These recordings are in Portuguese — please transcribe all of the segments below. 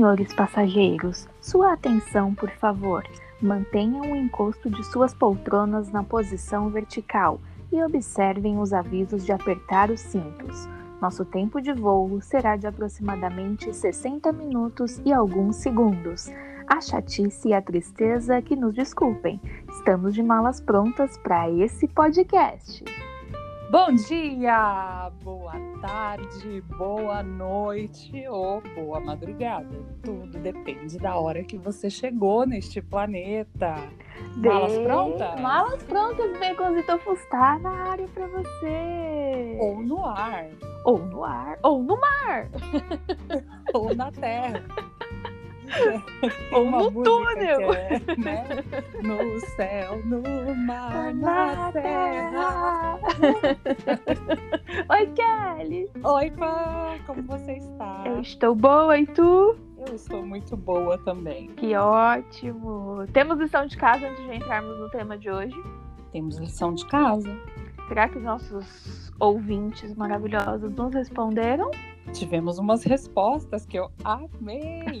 Senhores passageiros, sua atenção, por favor. Mantenham o encosto de suas poltronas na posição vertical e observem os avisos de apertar os cintos. Nosso tempo de voo será de aproximadamente 60 minutos e alguns segundos. A chatice e a tristeza que nos desculpem. Estamos de malas prontas para esse podcast. Bom dia, boa tarde, boa noite ou boa madrugada. Tudo depende da hora que você chegou neste planeta. Malas prontas? Malas prontas, Baconzito Fustar na área para você. Ou no ar, Ou no ar, ou no mar, ou na terra. Ou no túnel. que é, né? No céu, no mar, na terra. Oi, Kelly. Oi, Pã, como você está? Eu estou boa e tu? Eu estou muito boa também. Que ótimo. Temos lição de casa antes de entrarmos no tema de hoje. Temos lição de casa. Será que os nossos ouvintes maravilhosos nos responderam? Tivemos umas respostas que eu amei.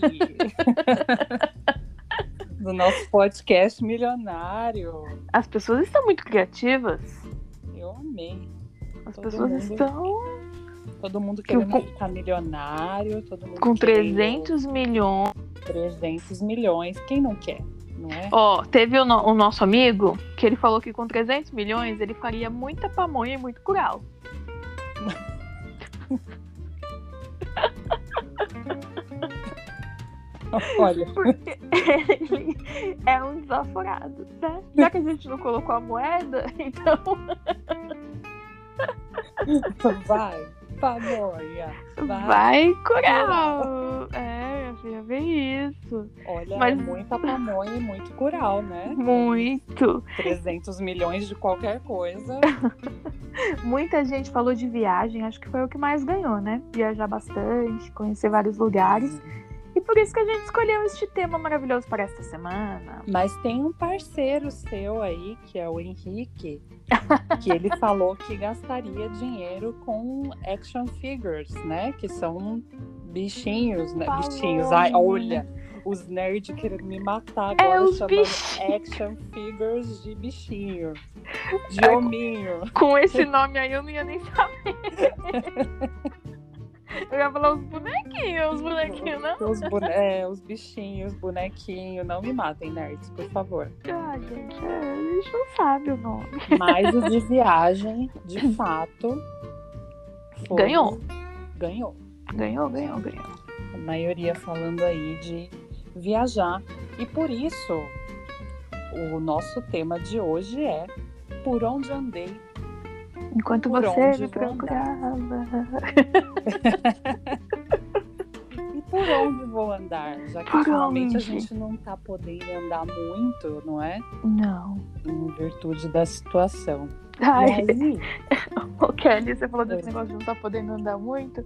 Do nosso podcast milionário. As pessoas estão muito criativas. Eu amei. As Todo pessoas mundo estão Todo mundo querendo com- ficar milionário. Todo mundo com querendo 300 milhões. 300 milhões. Quem não quer? Não é? Ó, teve o, no- o nosso amigo que ele falou que com 300 milhões ele faria muita pamonha e muito curau. Olha, Porque ele é um desaforado, né? Já que a gente não colocou a moeda, então vai. Pamonha. Vai. vai curau. É, minha filha, vê isso. Olha, Mas- é muita pamonha e muito curau, né? Muito. 300 milhões de qualquer coisa. Muita gente falou de viagem, acho que foi o que mais ganhou, né? Viajar bastante, conhecer vários lugares. E por isso que a gente escolheu este tema maravilhoso para esta semana. Mas tem um parceiro seu aí, que é o Henrique, que ele falou que gastaria dinheiro com action figures, né? Que são bichinhos, né? Falou. Bichinhos. Ai, olha, os nerds querendo me matar É, agora os chamando action figures de bichinho. De hominho. Com esse nome aí eu não ia nem saber. Eu ia falar os bonequinhos, os bonequinhos, não? Os, bone- é, os bichinhos, bonequinho. Não me matem, nerds, por favor. Ah, gente, é, a gente não sabe o nome. Mas o de viagem, de fato. foi- Ganhou. Ganhou. Ganhou, ganhou, ganhou. A maioria falando aí de viajar. E por isso, o nosso tema de hoje é Por onde andei. Enquanto Por você me procurava. E por onde vou andar? Já que ultimamente a gente não tá podendo andar muito, não é? Não. Em virtude da situação. Ai, Ô, Kelly, você falou desse Oi. negócio de não estar podendo andar muito.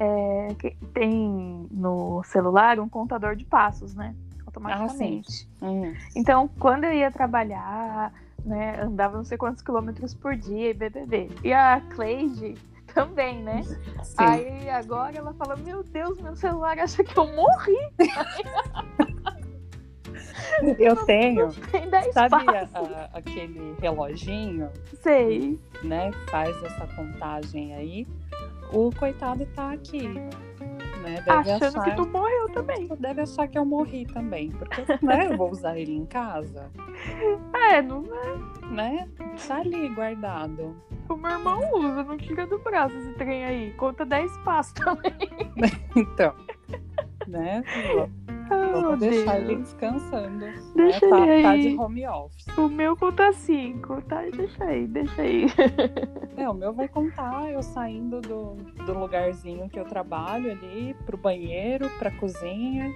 É, tem no celular um contador de passos, né? Automaticamente. hum, então, quando eu ia trabalhar, né, andava não sei quantos quilômetros por dia e BBB. E a Cleide também, né? sim. Aí agora ela fala: Meu Deus, meu celular acha que eu morri. eu tenho, Tem 10 sabe passos. a- aquele reloginho Sei. né, faz essa contagem aí, o coitado tá aqui, né? Deve Achando achar, que tu morreu também. deve achar que eu morri também, porque né, eu vou usar ele em casa, É, não, né? Tá ali guardado. o meu irmão usa, não tira do braço esse trem aí. Conta 10 passos também. Então, né? Oh, Vamos deixar ele Deus. descansando. Deixa né? tá, ele tá aí. de home office. O meu conta 5, tá? Deixa aí, deixa aí. É, o meu vai contar eu saindo do, do lugarzinho que eu trabalho ali pro banheiro, pra cozinha.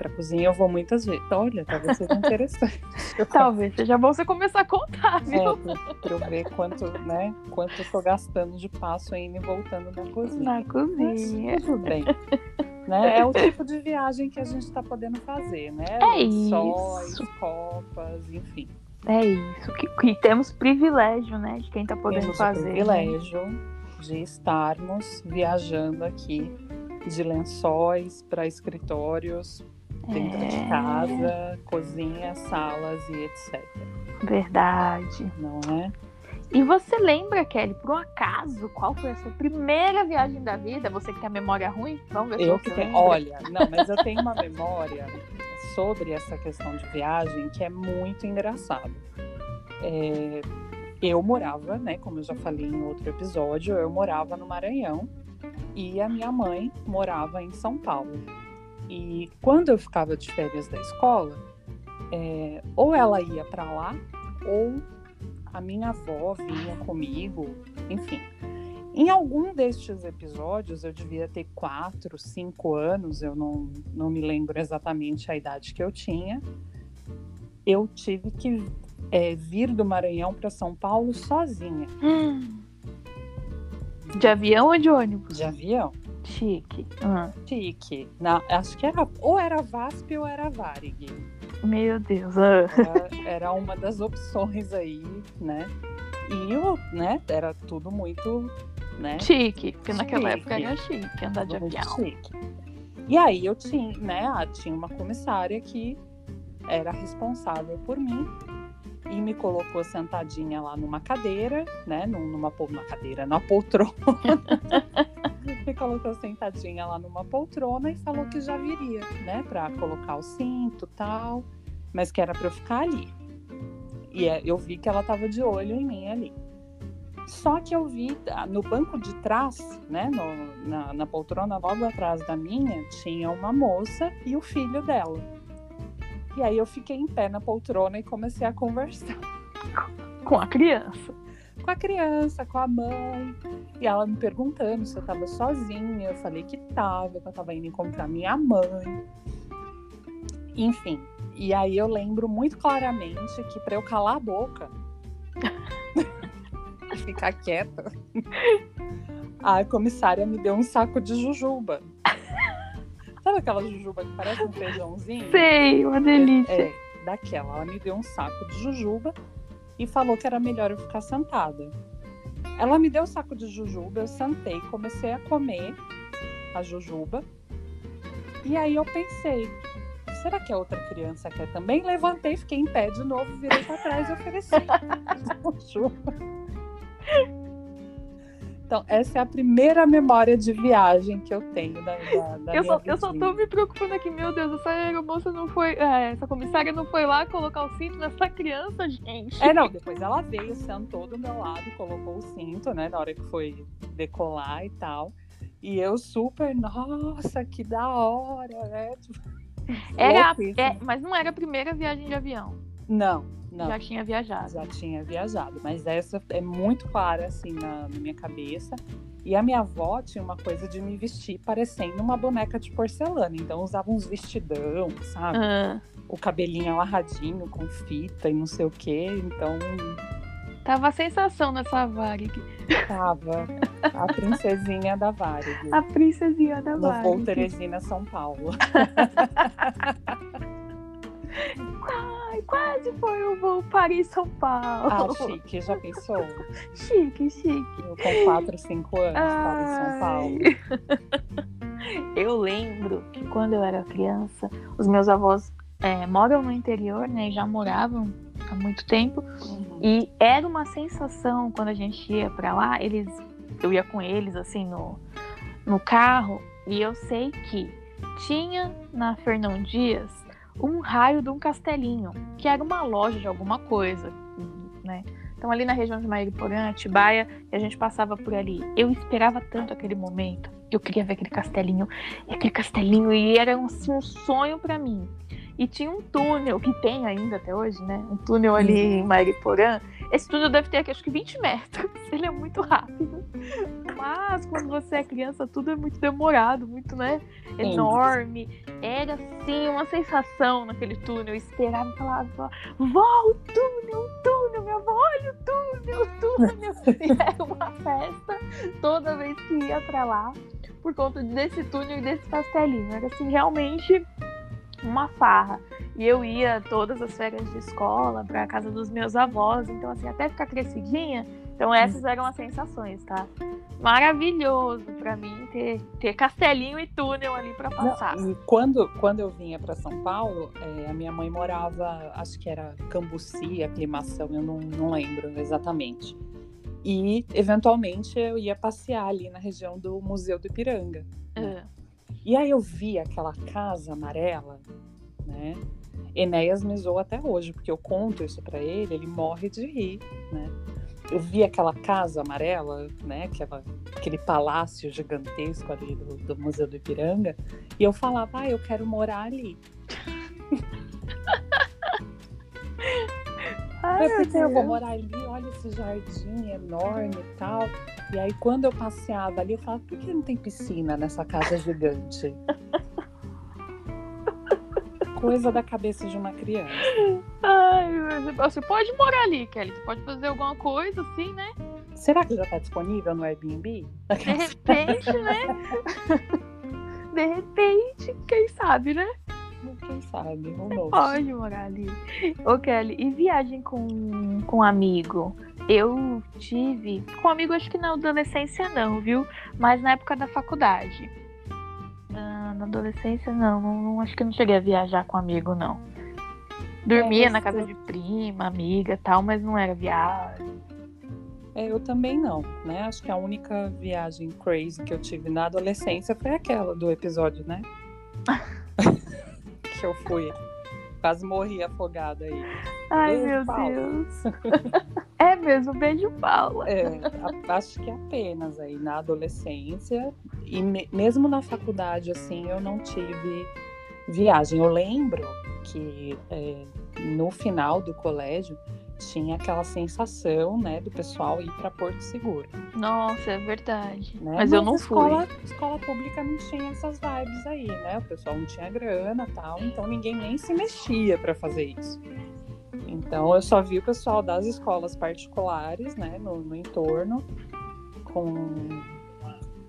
Pra cozinha eu vou muitas vezes. Olha, talvez seja interessante. Talvez seja bom você começar a contar, viu? É, pra, eu ver quanto, né, quanto eu tô gastando de passo indo e voltando na cozinha. Na Mas cozinha. tudo bem. né? É o tipo de viagem que a gente tá podendo fazer, né? É Sóis, isso. copas, enfim. É isso. Que, que temos privilégio, né? De quem tá podendo Temos fazer. privilégio de estarmos viajando aqui de lençóis para escritórios dentro é... de casa, cozinha, salas e etc. Verdade. Não é? E você lembra, Kelly, por um acaso, qual foi a sua primeira viagem da vida? Você que tem a memória ruim? Vamos ver eu se que Olha, não, mas eu tenho uma memória sobre essa questão de viagem que é muito engraçado. É, eu morava, né, como eu já falei em outro episódio, eu morava no Maranhão e a minha mãe morava em São Paulo. E quando eu ficava de férias da escola, é, ou ela ia para lá, ou a minha avó vinha comigo, enfim. Em algum destes episódios, eu devia ter quatro, cinco anos, eu não, não me lembro exatamente a idade que eu tinha. Eu tive que é, vir do Maranhão para São Paulo sozinha. Hum. De avião ou de ônibus? De avião. Chique. Chique. Na, acho que era ou era VASP ou era Varig. Meu Deus. Era, era, uma das opções aí, né? E eu, né, era tudo muito, né? Chique, porque chique. naquela época era chique andar de avião. Chique. E aí eu tinha, né, tinha uma comissária que era responsável por mim e me colocou sentadinha lá numa cadeira, né, numa, numa cadeira, numa poltrona. me colocou sentadinha lá numa poltrona e falou que já viria, né, para colocar o cinto tal, mas que era para eu ficar ali. E é, eu vi que ela estava de olho em mim ali. Só que eu vi ah, no banco de trás, né, no, na, na poltrona logo atrás da minha, tinha uma moça e o filho dela. E aí eu fiquei em pé na poltrona e comecei a conversar. Com a criança com a criança, com a mãe. E ela me perguntando se eu tava sozinha. Eu falei que tava, que eu tava indo encontrar minha mãe. Enfim. E aí eu lembro muito claramente que para eu calar a boca e ficar quieta, a comissária me deu um saco de jujuba. Sabe aquela jujuba que parece um feijãozinho? Sei, uma delícia. É, é daquela. Ela me deu um saco de jujuba e falou que era melhor eu ficar sentada. Ela me deu o um saco de jujuba, eu sentei, comecei a comer a jujuba. E aí eu pensei, será que a outra criança quer também? Levantei, fiquei em pé de novo, virei para trás e ofereci jujuba. Então, essa é a primeira memória de viagem que eu tenho da, da, da eu, só, eu só tô me preocupando aqui, meu Deus, essa aeromoça não foi. É, essa comissária não foi lá colocar o cinto nessa criança, gente. É, não, depois ela veio, sentou do meu lado, colocou o cinto, né, na hora que foi decolar e tal. E eu super, nossa, que da hora, né? Tipo, era, é, mas não era a primeira viagem de avião. Não, não. Já tinha viajado. Já tinha viajado, mas essa é muito clara assim na, na, minha cabeça. E a minha avó tinha uma coisa de me vestir parecendo uma boneca de porcelana, então usava uns vestidão, sabe? Uhum. O cabelinho amarradinho com fita e não sei o quê, então Tava a sensação nessa Varig. Tava. A princesinha da Varig. A princesinha da Varig. No Voo Teresina, São Paulo. Ai, quase foi o voo Paris-São Paulo. Ah, chique, já pensou? chique, chique. Eu com 4, 5 anos, Paris-São Paulo. Eu lembro que quando eu era criança, os meus avós é, moram no interior, né? E já moravam há muito tempo. Uhum. E era uma sensação quando a gente ia para lá, eles, eu ia com eles assim no, no carro, e eu sei que tinha na Fernão Dias um raio de um castelinho, que era uma loja de alguma coisa, né? Então ali na região de Mairiporã, Atibaia, a gente passava por ali. Eu esperava tanto aquele momento. Eu queria ver aquele castelinho, aquele castelinho e era assim, um sonho para mim. E tinha um túnel, que tem ainda até hoje, né? Um túnel ali uhum. em Mariporã. Esse túnel deve ter aqui, acho que 20 metros. Ele é muito rápido. Mas quando você é criança, tudo é muito demorado, muito, né? Enorme. Era, assim, uma sensação naquele túnel. Eu esperava e falava, vó, o túnel, o túnel, minha avó, olha o túnel, o túnel. e era uma festa toda vez que ia pra lá por conta desse túnel e desse castelinho. Era, assim, realmente uma farra. E eu ia todas as férias de escola para casa dos meus avós, então assim, até ficar crescidinha, Então essas eram as sensações, tá? Maravilhoso para mim ter, ter castelinho e túnel ali para passar. Não, e quando, quando eu vinha para São Paulo, é, a minha mãe morava, acho que era Cambuci, aclimação, eu não, não lembro exatamente. E eventualmente eu ia passear ali na região do Museu do Ipiranga. É. E aí eu vi aquela casa amarela, né? Enéas me zoou até hoje, porque eu conto isso para ele, ele morre de rir, né? Eu vi aquela casa amarela, né? Aquela, aquele palácio gigantesco ali do, do Museu do Ipiranga, e eu falava, ah, eu quero morar ali. Ai, eu pensei, eu vou morar ali, olha esse jardim enorme e tal. E aí, quando eu passeava ali, eu falava, por que não tem piscina nessa casa gigante? Coisa da cabeça de uma criança. Ai, mas você pode morar ali, Kelly. Você pode fazer alguma coisa assim, né? Será que já está disponível no Airbnb? De repente, né? De repente, quem sabe, né? Quem sabe? Who knows? Pode morar ali. Ô, Kelly, e viagem com, com amigo? Eu tive. Com amigo, acho que na adolescência não, viu? Mas na época da faculdade. Na adolescência, não, não, Acho que eu não cheguei a viajar com amigo, não. Dormia É, na casa de prima, amiga tal, mas não era viagem. É, eu também não, né? Acho que a única viagem crazy que eu tive na adolescência foi aquela do episódio, né? que eu fui. Quase morri afogada aí. Ai, Beijo, meu Paula. Deus. é mesmo, beijo, Paula. É, acho que apenas aí na adolescência e me- mesmo na faculdade, assim, eu não tive viagem. Eu lembro que é, no final do colégio tinha aquela sensação, né, do pessoal ir para Porto Seguro. Nossa, é verdade. né? Mas eu não escola, fui. escola pública não tinha essas vibes aí, né? O pessoal não tinha grana tal, então ninguém nem se mexia para fazer isso. Então eu só vi o pessoal das escolas particulares, né, no, no entorno, com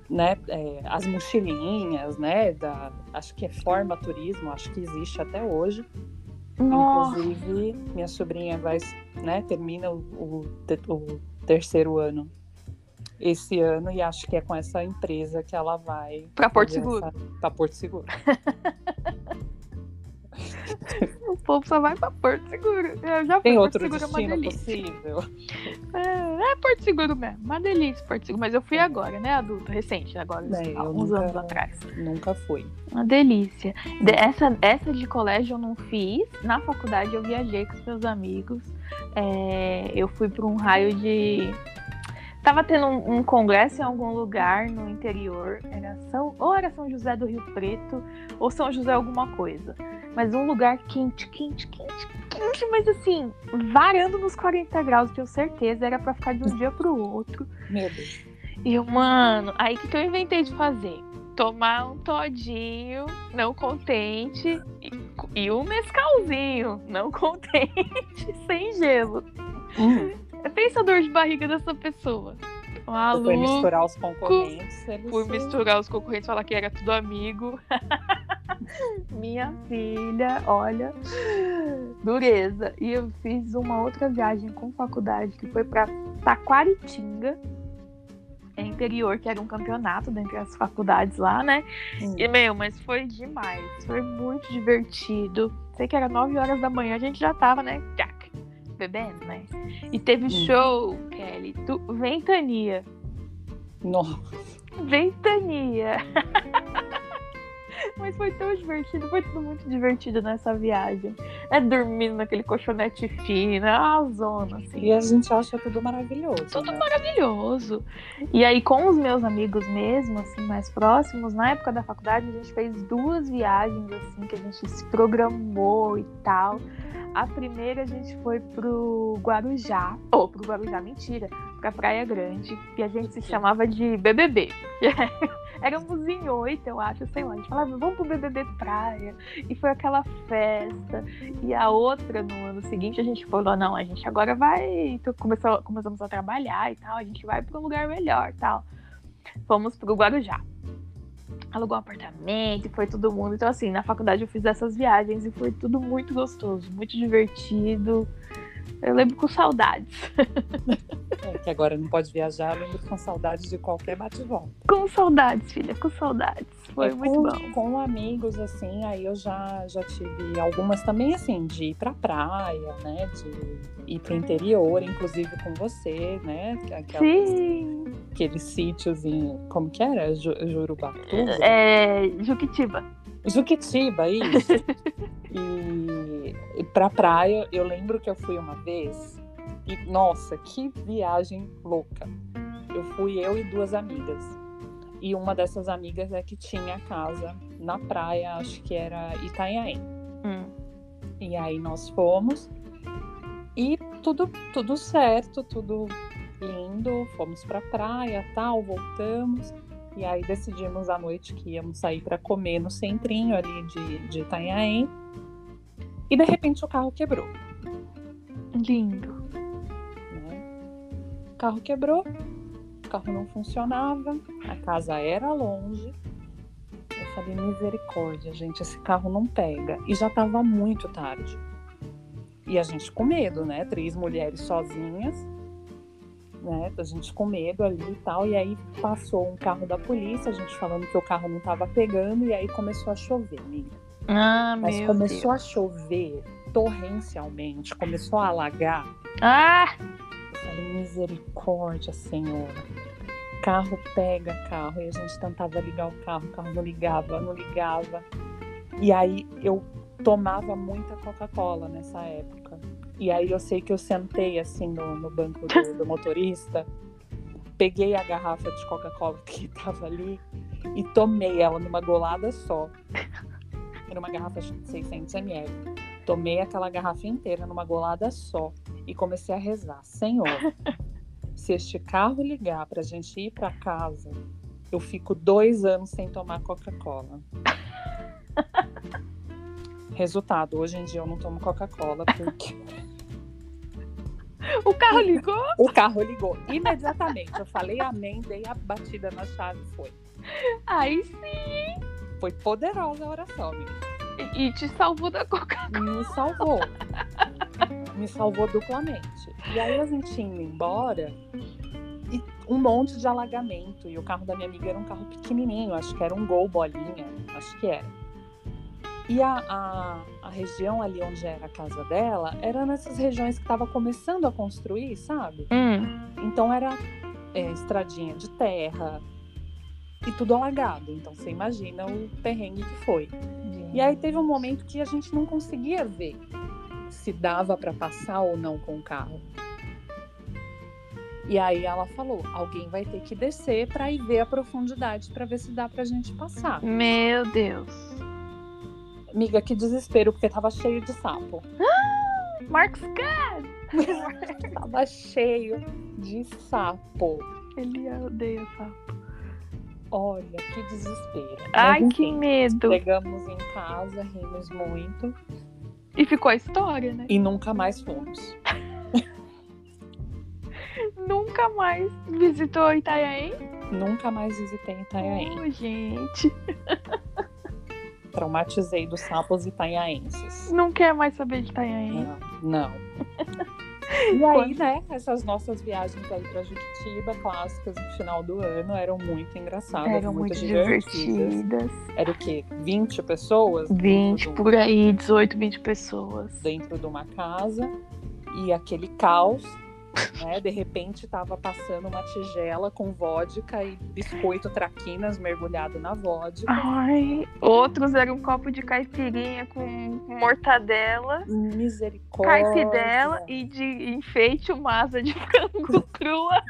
né, é, as mochilinhas, né, da, acho que é forma turismo, acho que existe até hoje. Nossa. Inclusive, minha sobrinha vai, né, termina o, o o terceiro ano esse ano e acho que é com essa empresa que ela vai Pra Porto Seguro. essa- Pra Porto Seguro. O povo só vai pra Porto Seguro. Eu já fui Tem Porto outro Seguro, é uma destino delícia. possível? É, é Porto Seguro mesmo. Uma delícia, Porto Seguro. Mas eu fui agora, né, adulta, recente, agora, É, há eu uns nunca- anos atrás. Nunca fui. Uma delícia. De- essa, essa de colégio eu não fiz. Na faculdade eu viajei com os meus amigos. É, eu fui para um raio de. Tava tendo um, um congresso em algum lugar no interior. Era São, ou era São José do Rio Preto, ou São José alguma coisa. Mas um lugar quente, quente, quente, quente, mas assim, varando nos 40 graus, tenho certeza. Era para ficar de um dia pro outro. Meu Deus. E eu, mano, aí o que, que eu inventei de fazer? Tomar um todinho, não contente, e, e um mescalzinho, não contente, sem gelo. Hum, Pensa a dor de barriga dessa pessoa. foi Maluco, misturar os concorrentes. se- misturar os concorrentes, falar que era tudo amigo. Minha filha, olha, dureza. E eu fiz uma outra viagem com faculdade que foi pra Taquaritinga, interior, que era um campeonato dentre as faculdades lá, né? E, meu, mas foi demais. Foi muito divertido. Sei que era 9 horas da manhã, a gente já tava, né? Tchac, bebendo, né? E teve show, Kelly, do Ventania. Nossa. Ventania. Mas foi tão divertido, foi tudo muito divertido nessa viagem. É dormindo naquele colchonete fino, a zona, assim. E a gente acha tudo maravilhoso. Tudo né? maravilhoso. E aí, com os meus amigos mesmo, assim, mais próximos, na época da faculdade, a gente fez duas viagens, assim, que a gente se programou e tal. A primeira a gente foi pro Guarujá, ou pro Guarujá, mentira, pra Praia Grande, e a gente se chamava de BBB. Éramos em oito, eu acho, sei lá. A gente falava, vamos pro BBB Praia. E foi aquela festa. E a outra, no ano seguinte, a gente falou, não, a gente agora vai. Então, começou, começamos a trabalhar e tal, a gente vai para um lugar melhor tal. Fomos pro Guarujá. Alugou um apartamento, foi todo mundo. Então, assim, na faculdade eu fiz essas viagens e foi tudo muito gostoso, muito divertido. Eu lembro com saudades. É, que agora não pode viajar, eu lembro com saudades de qualquer bate-volta. Com saudades, filha, com saudades. Foi É, muito com, bom. Com amigos, assim, aí eu já, já tive algumas também, assim, de ir pra praia, né? De ir pro interior, inclusive com você, né? que- Aquelas, Sim. aqueles sítios em. Como que era? Ju, Jurubatuba? É, Juquitiba. Juquitiba, isso. e, e pra praia, eu lembro que eu fui uma vez. E, nossa, que viagem louca. Eu fui eu e duas amigas. E uma dessas amigas é que tinha casa na praia, acho que era Itanhaém. Hum. E aí nós fomos. E tudo, tudo certo, tudo lindo. Fomos pra praia, tal, voltamos. E aí decidimos à noite que íamos sair para comer no centrinho ali de, de Itanhaém. E de repente o carro quebrou. Lindo. né? O carro quebrou, o carro não funcionava, a casa era longe. Eu falei, misericórdia, gente, esse carro não pega. E já estava muito tarde. E a gente com medo, né? Três mulheres sozinhas, né? A gente com medo ali e tal. E aí passou um carro da polícia, a gente falando que o carro não estava pegando, e aí começou a chover, amiga. Ah, Mas meu começou Deus. a chover torrencialmente, começou a alagar. Ah! Eu falei, misericórdia, Senhor. Carro pega carro. E a gente tentava ligar o carro, o carro não ligava, não ligava. E aí eu tomava muita Coca-Cola nessa época. E aí eu sei que eu sentei assim no, no banco do, do motorista, peguei a garrafa de Coca-Cola que tava ali e tomei ela numa golada só. Era uma garrafa de 600 ml. Tomei aquela garrafa inteira numa golada só e comecei a rezar. Senhor, se este carro ligar pra gente ir pra casa, eu fico dois anos sem tomar Coca-Cola. Resultado, hoje em dia eu não tomo Coca-Cola porque O carro ligou? o carro ligou imediatamente. Eu falei amém, dei a batida na chave foi. Aí sim. Foi poderosa a oração, amiga. E, e te salvou da coca. Me salvou. Me salvou duplamente. E aí a gente indo embora e um monte de alagamento. E o carro da minha amiga era um carro pequenininho, acho que era um Gol bolinha, acho que era. E a, a, a região ali onde era a casa dela era nessas regiões que estava começando a construir, sabe? Hum. Então era é, estradinha de terra e tudo alagado. Então você imagina o perrengue que foi. E aí teve um momento que a gente não conseguia ver se dava para passar ou não com o carro. E aí ela falou: alguém vai ter que descer para ir ver a profundidade para ver se dá pra gente passar. Meu Deus. Amiga, que desespero, porque tava cheio de sapo. Marcos Cat! tava cheio de sapo. Ele odeia sapo. Olha, que desespero. Ai, Mas, que enfim, medo. Chegamos em casa, rimos muito E ficou a história, né? e nunca mais fomos. Nunca mais visitou Itanhaém? Nunca mais visitei Itanhaém. Oh, gente. Traumatizei dos sapos itanhaenses. Não quer mais saber de Itanhaém. Não, não. E aí, né, essas nossas viagens aí pra Juquitiba, clássicas no final do ano, eram muito engraçadas, Eram muito, muito divertidas. divertidas. Era o quê? 20 pessoas? 20 dentro, de um- por aí, 18, 20 pessoas. dentro de uma casa e aquele caos, né? De repente tava passando uma tigela com vodka e biscoito traquinas mergulhado na vodka. Ai, outros eram um copo de caipirinha com mortadela, Misericórdia. caipidela e de enfeite uma asa de frango crua.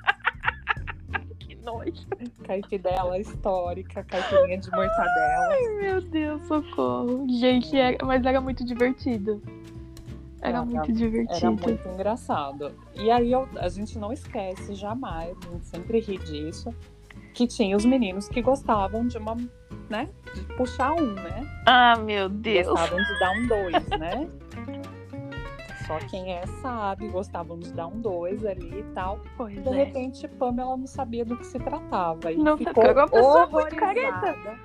que nojo. Caipidela histórica, caipirinha de mortadela. Meu Deus, socorro. Gente, era- mas era muito divertido. Era Era- muito divertido. Era muito engraçado. E aí eu- a gente não esquece jamais, a gente sempre ri disso, que tinha os meninos que gostavam de uma, né? De puxar um, né? Ah, meu Deus. Gostavam de dar um dois, né? Só quem é sabe, gostavam de dar um dois ali e tal. Pois De é. repente, Pamela não sabia do que se tratava. E Não, ficou era uma pessoa muito horrorizada.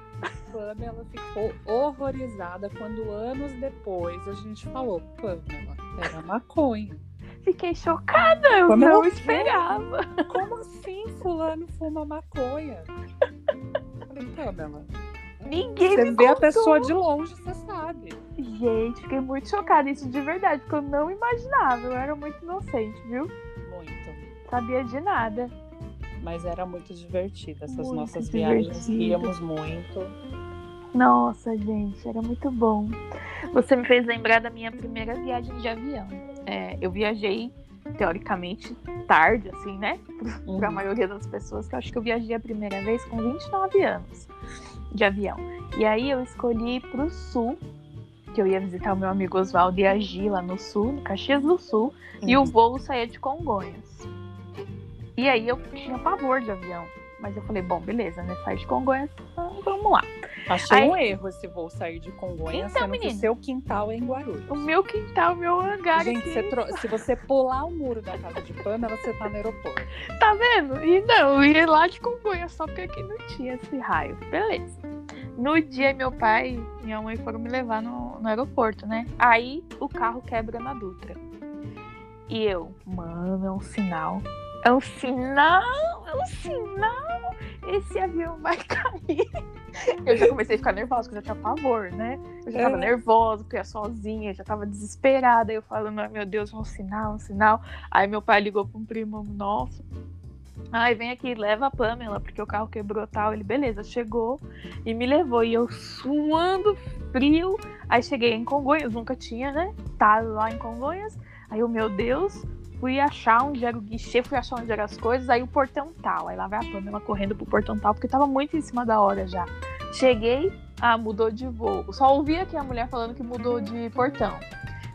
Pamela ficou horrorizada quando anos depois a gente falou, Pamela, era maconha. Fiquei chocada, eu Pamela, não quê? esperava. Como assim fulano fuma maconha? Falei, Pamela, Ninguém você vê a contou. pessoa de longe, você sabe. Gente, fiquei muito chocada, isso de verdade, porque eu não imaginava. Eu era muito inocente, viu? Muito. Sabia de nada. Mas era muito divertida essas Muito nossas viagens. divertido. Ríamos muito. Nossa, gente, era muito bom. Você me fez lembrar da minha primeira viagem de avião. É, eu viajei, teoricamente, tarde, assim, né? Para a Uhum. maioria das pessoas, que eu acho que eu viajei a primeira vez com 29 anos de avião. E aí eu escolhi ir pro sul, que eu ia visitar o meu amigo Oswaldo e Agi lá no sul, no Caxias do Sul, e o Uhum. voo saía de Congonhas. E aí eu tinha pavor de avião. Mas eu falei, bom, beleza, né? Sai de Congonhas, então vamos lá. Achei Aí- um erro esse voo sair de Congonhas, Então, sendo que o seu quintal é em Guarulhos. O meu quintal, o meu hangar Gente, você tro- se você pular o muro da casa de Pamela, você tá no aeroporto. Tá vendo? E não, eu ia lá de Congonhas, só porque aqui não tinha esse raio. Beleza. No dia, meu pai e minha mãe foram me levar no, no aeroporto, né? Aí o carro quebra na Dutra. E eu, mano, é um sinal. É um sinal, é um sinal. Esse avião vai cair. Eu já comecei a ficar nervosa, porque eu já tinha pavor, né? Eu já tava É. nervosa, porque eu ia sozinha, já tava desesperada. Eu falando, meu Deus, é um sinal, um sinal. Aí meu pai ligou pra um primo nosso. Ai, vem aqui, leva a Pamela, porque o carro quebrou tal. Ele, beleza, chegou e me levou. E eu suando frio. Aí cheguei em Congonhas, nunca tinha, né? Tá lá em Congonhas. Aí eu, meu Deus, fui achar onde era o guichê, fui achar onde eram as coisas. Aí o portão tal. Aí lá vai a Pamela correndo pro portão tal, porque tava muito em cima da hora já. Cheguei, ah, mudou de voo. Só ouvi aqui a mulher falando que mudou de portão.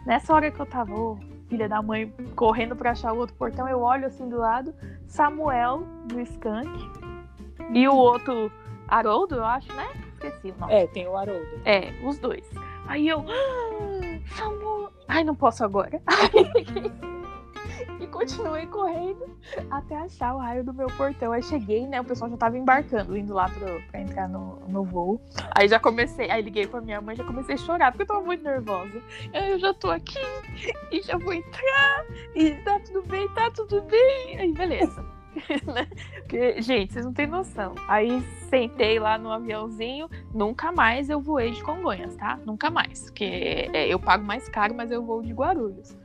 Nessa hora que eu tava, ô, filha da mãe, correndo pra achar o outro portão, eu olho assim do lado, Samuel do Skank e o outro Haroldo, eu acho, né? Esqueci o nome. É, tem o Haroldo. É, os dois. Aí eu, ah, Samuel. Ai, não posso agora. e continuei correndo até achar o raio do meu portão. Aí cheguei, né? O pessoal já tava embarcando, indo lá pro, pra entrar no, no voo. Aí já comecei, aí liguei pra minha mãe, já comecei a chorar, porque eu tava muito nervosa. Eu já tô aqui e já vou entrar, e tá tudo bem, tá tudo bem. Aí beleza. Né? Porque, gente, vocês não têm noção. Aí sentei lá no aviãozinho, nunca mais eu voei de Congonhas, tá? Nunca mais. Porque é, eu pago mais caro, mas eu vou de Guarulhos.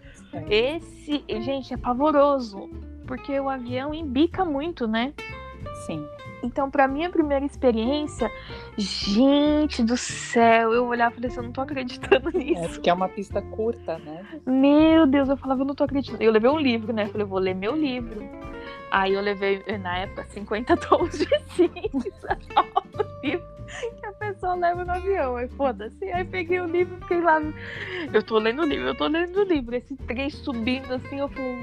É. Esse, gente, é pavoroso. Porque o avião embica muito, né? Sim. Então, pra minha primeira experiência, gente do céu, eu olhava e falei assim, eu não tô acreditando É, nisso. porque é uma pista curta, né? Meu Deus, eu falava, eu não tô acreditando. Eu levei um livro, né? Eu falei, eu vou ler meu livro. Aí eu levei, na época, 50 tons de cinza. o livro que a pessoa leva no avião. Aí foda-se. Aí peguei o livro e fiquei lá. Eu tô lendo o livro, eu tô lendo o livro. Esse trem subindo assim, eu falei,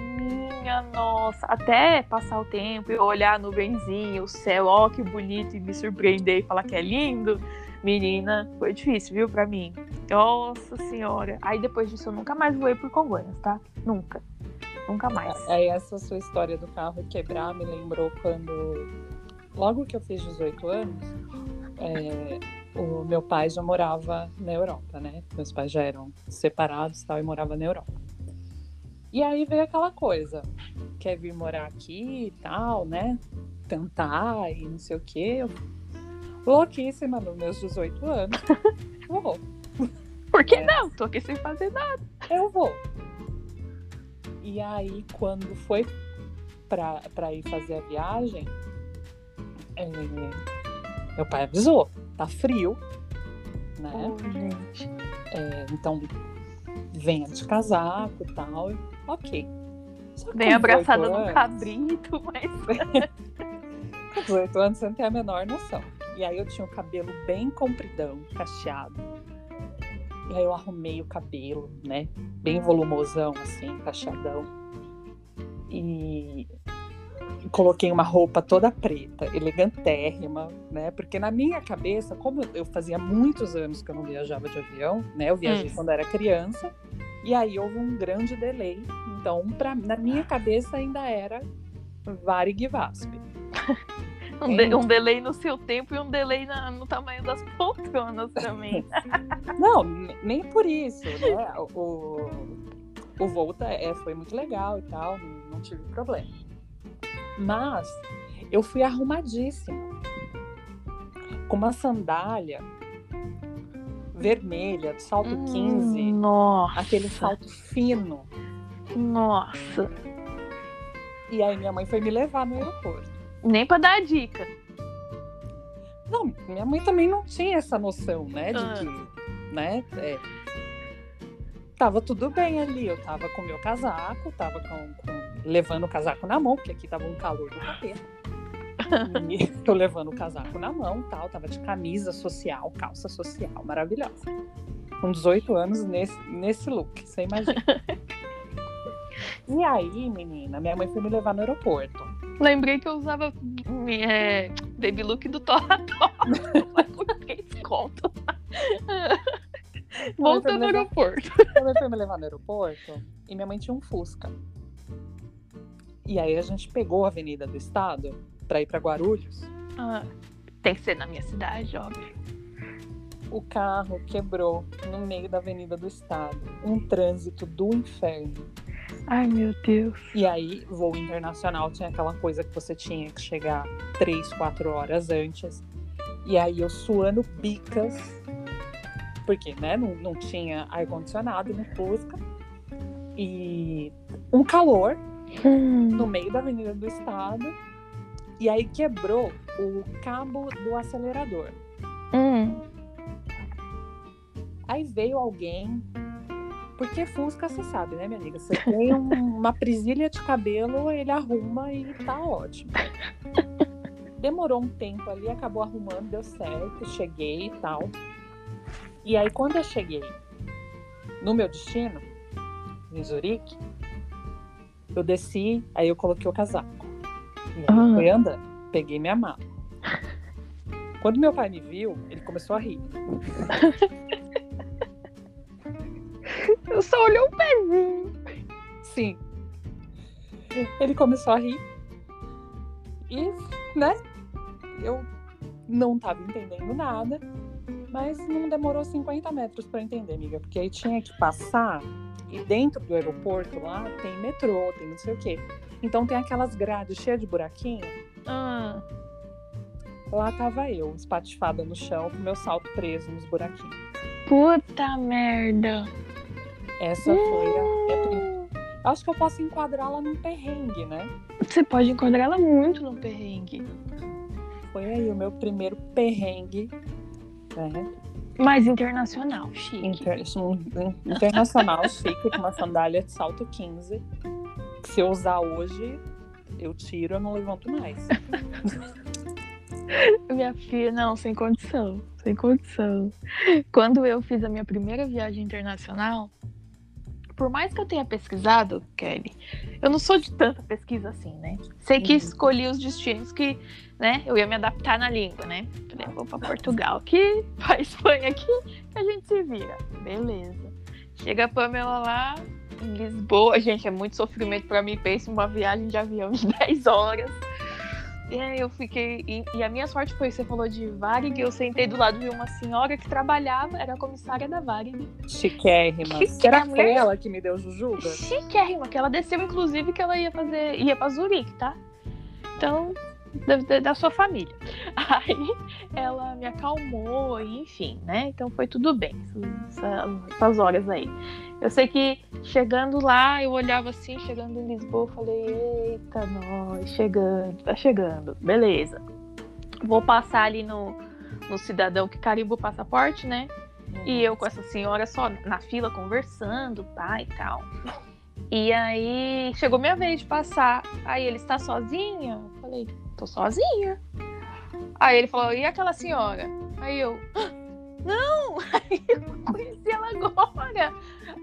minha nossa. Até passar o tempo e olhar a nuvenzinha, o céu, ó, que bonito, e me surpreender e falar que é lindo. Menina, foi difícil, viu, pra mim. Nossa senhora. Aí depois disso eu nunca mais voei por Congonhas, tá? Nunca. Nunca mais. Aí essa sua história do carro quebrar me lembrou quando, logo que eu fiz 18 anos, é, o meu pai já morava na Europa, né? Meus pais já eram separados e tal, e morava na Europa. E aí veio aquela coisa, quer vir morar aqui e tal, né? Tentar e não sei o quê. Louquíssima nos meus 18 anos. Vou, Por que É. não? Tô aqui sem fazer nada. eu vou. E aí, quando foi pra, pra ir fazer a viagem, é, meu pai avisou, tá frio, né? Gente. É, então, venha de casaco e tal. Ok. Bem abraçada 18 no anos- cabrito, mas. Com 18 anos você não tem a menor noção. E aí eu tinha o cabelo bem compridão, cacheado. E aí eu arrumei o cabelo, né? Bem volumosão, assim, cacheadão. E coloquei uma roupa toda preta, elegantérrima, né? Porque na minha cabeça, como eu fazia muitos anos que eu não viajava de avião, né? Eu viajei Hum. quando era criança. E aí houve um grande delay. Então, pra, na minha cabeça ainda era Varig Vasp. Um, de- um delay no seu tempo e um delay na- no tamanho das poltronas também. Não, nem por isso, né? O, o voo tá, é, foi muito legal e tal, não tive problema. Mas eu fui arrumadíssima. Com uma sandália vermelha, salto Hum, 15, Nossa. aquele salto fino. Nossa. E aí minha mãe foi me levar no aeroporto. Nem pra dar dica. Não, minha mãe também não tinha essa noção, né? De Ah. que, né? é, tava tudo bem ali. Eu tava com meu casaco, tava com, com- levando o casaco na mão, porque aqui tava um calor do capeta. E eu levando o casaco na mão tal, tava de camisa social, calça social, maravilhosa. Com 18 anos nesse, nesse look, você imagina. E aí, menina, minha mãe foi me levar no aeroporto. Lembrei que eu usava é, baby look do Torra Torra. Mas desconto? Voltando ao aeroporto. Minha mãe foi me levar no aeroporto e minha mãe tinha um Fusca. E aí a gente pegou a Avenida do Estado pra ir pra Guarulhos. Ah, tem que ser na minha cidade, óbvio. O carro quebrou no meio da Avenida do Estado. Um trânsito do inferno. Ai, meu Deus. E aí, voo internacional tinha aquela coisa que você tinha que chegar três, quatro horas antes. E aí eu suando bicas, porque né, não, não tinha ar-condicionado no Fusca. E um calor no meio da Avenida do Estado. E aí quebrou o cabo do acelerador. Hum. Aí veio alguém. Porque Fusca, você sabe, né, minha amiga? Você tem um- uma presilha de cabelo, ele arruma e tá ótimo. Demorou um tempo ali, acabou arrumando, deu certo, cheguei e tal. E aí, quando eu cheguei no meu destino, em Zurique, eu desci, aí eu coloquei o casaco. E aí Ah. fui andando, peguei minha mala. Quando meu pai me viu, ele começou a rir. Eu só olhei o pezinho. Sim. Ele começou a rir. E, né? Eu não tava entendendo nada. Mas não demorou 50 metros pra entender, amiga. Porque aí tinha que passar. E dentro do aeroporto lá tem metrô, tem não sei o quê. Então tem aquelas grades cheias de buraquinho. Ah, Lá tava eu, espatifada no chão, com meu salto preso nos buraquinhos. puta merda. Essa foi a primeira. Acho que eu posso enquadrá-la num perrengue, né? Você pode ela muito no perrengue. Foi aí o meu primeiro perrengue, né? Mais internacional, chique. Inter- internacional chique, com uma sandália de salto 15. Que se eu usar hoje, eu tiro, eu não levanto mais. Minha filha, não, sem condição. Sem condição. Quando eu fiz a minha primeira viagem internacional, por mais que eu tenha pesquisado, Kelly, eu não sou de tanta pesquisa assim, né? Sei que Uhum. escolhi os destinos que, né, eu ia me adaptar na língua, né? Falei, vou pra Portugal aqui, pra Espanha aqui, que a gente se vira. Beleza. Chega a Pamela lá, em Lisboa. Gente, é muito sofrimento pra mim. Pense uma viagem de avião de 10 horas. E aí eu fiquei. E, e a minha sorte foi, você falou de Varig, eu sentei do lado de uma senhora que trabalhava, era a comissária da Varig. Chiquérrima. Chique, Será que foi ela que me deu jujuba? Chiquérrima, que ela desceu, inclusive, que ela ia fazer. ia pra Zurique, tá? Então, ter da sua família. Aí ela me acalmou, enfim, né? Então foi tudo bem, essas, essas horas aí. Eu sei que chegando lá, eu olhava assim, chegando em Lisboa, eu falei, eita, nós, chegando, tá chegando, beleza. Vou passar ali no, no cidadão que carimba o passaporte, né? E eu com essa senhora só na fila conversando, tá, e tal. E aí chegou minha vez de passar. Aí ele está sozinha? Eu falei, tô sozinha. Aí ele falou, e aquela senhora? Aí eu, "Ah, não! Aí eu conheci ela agora.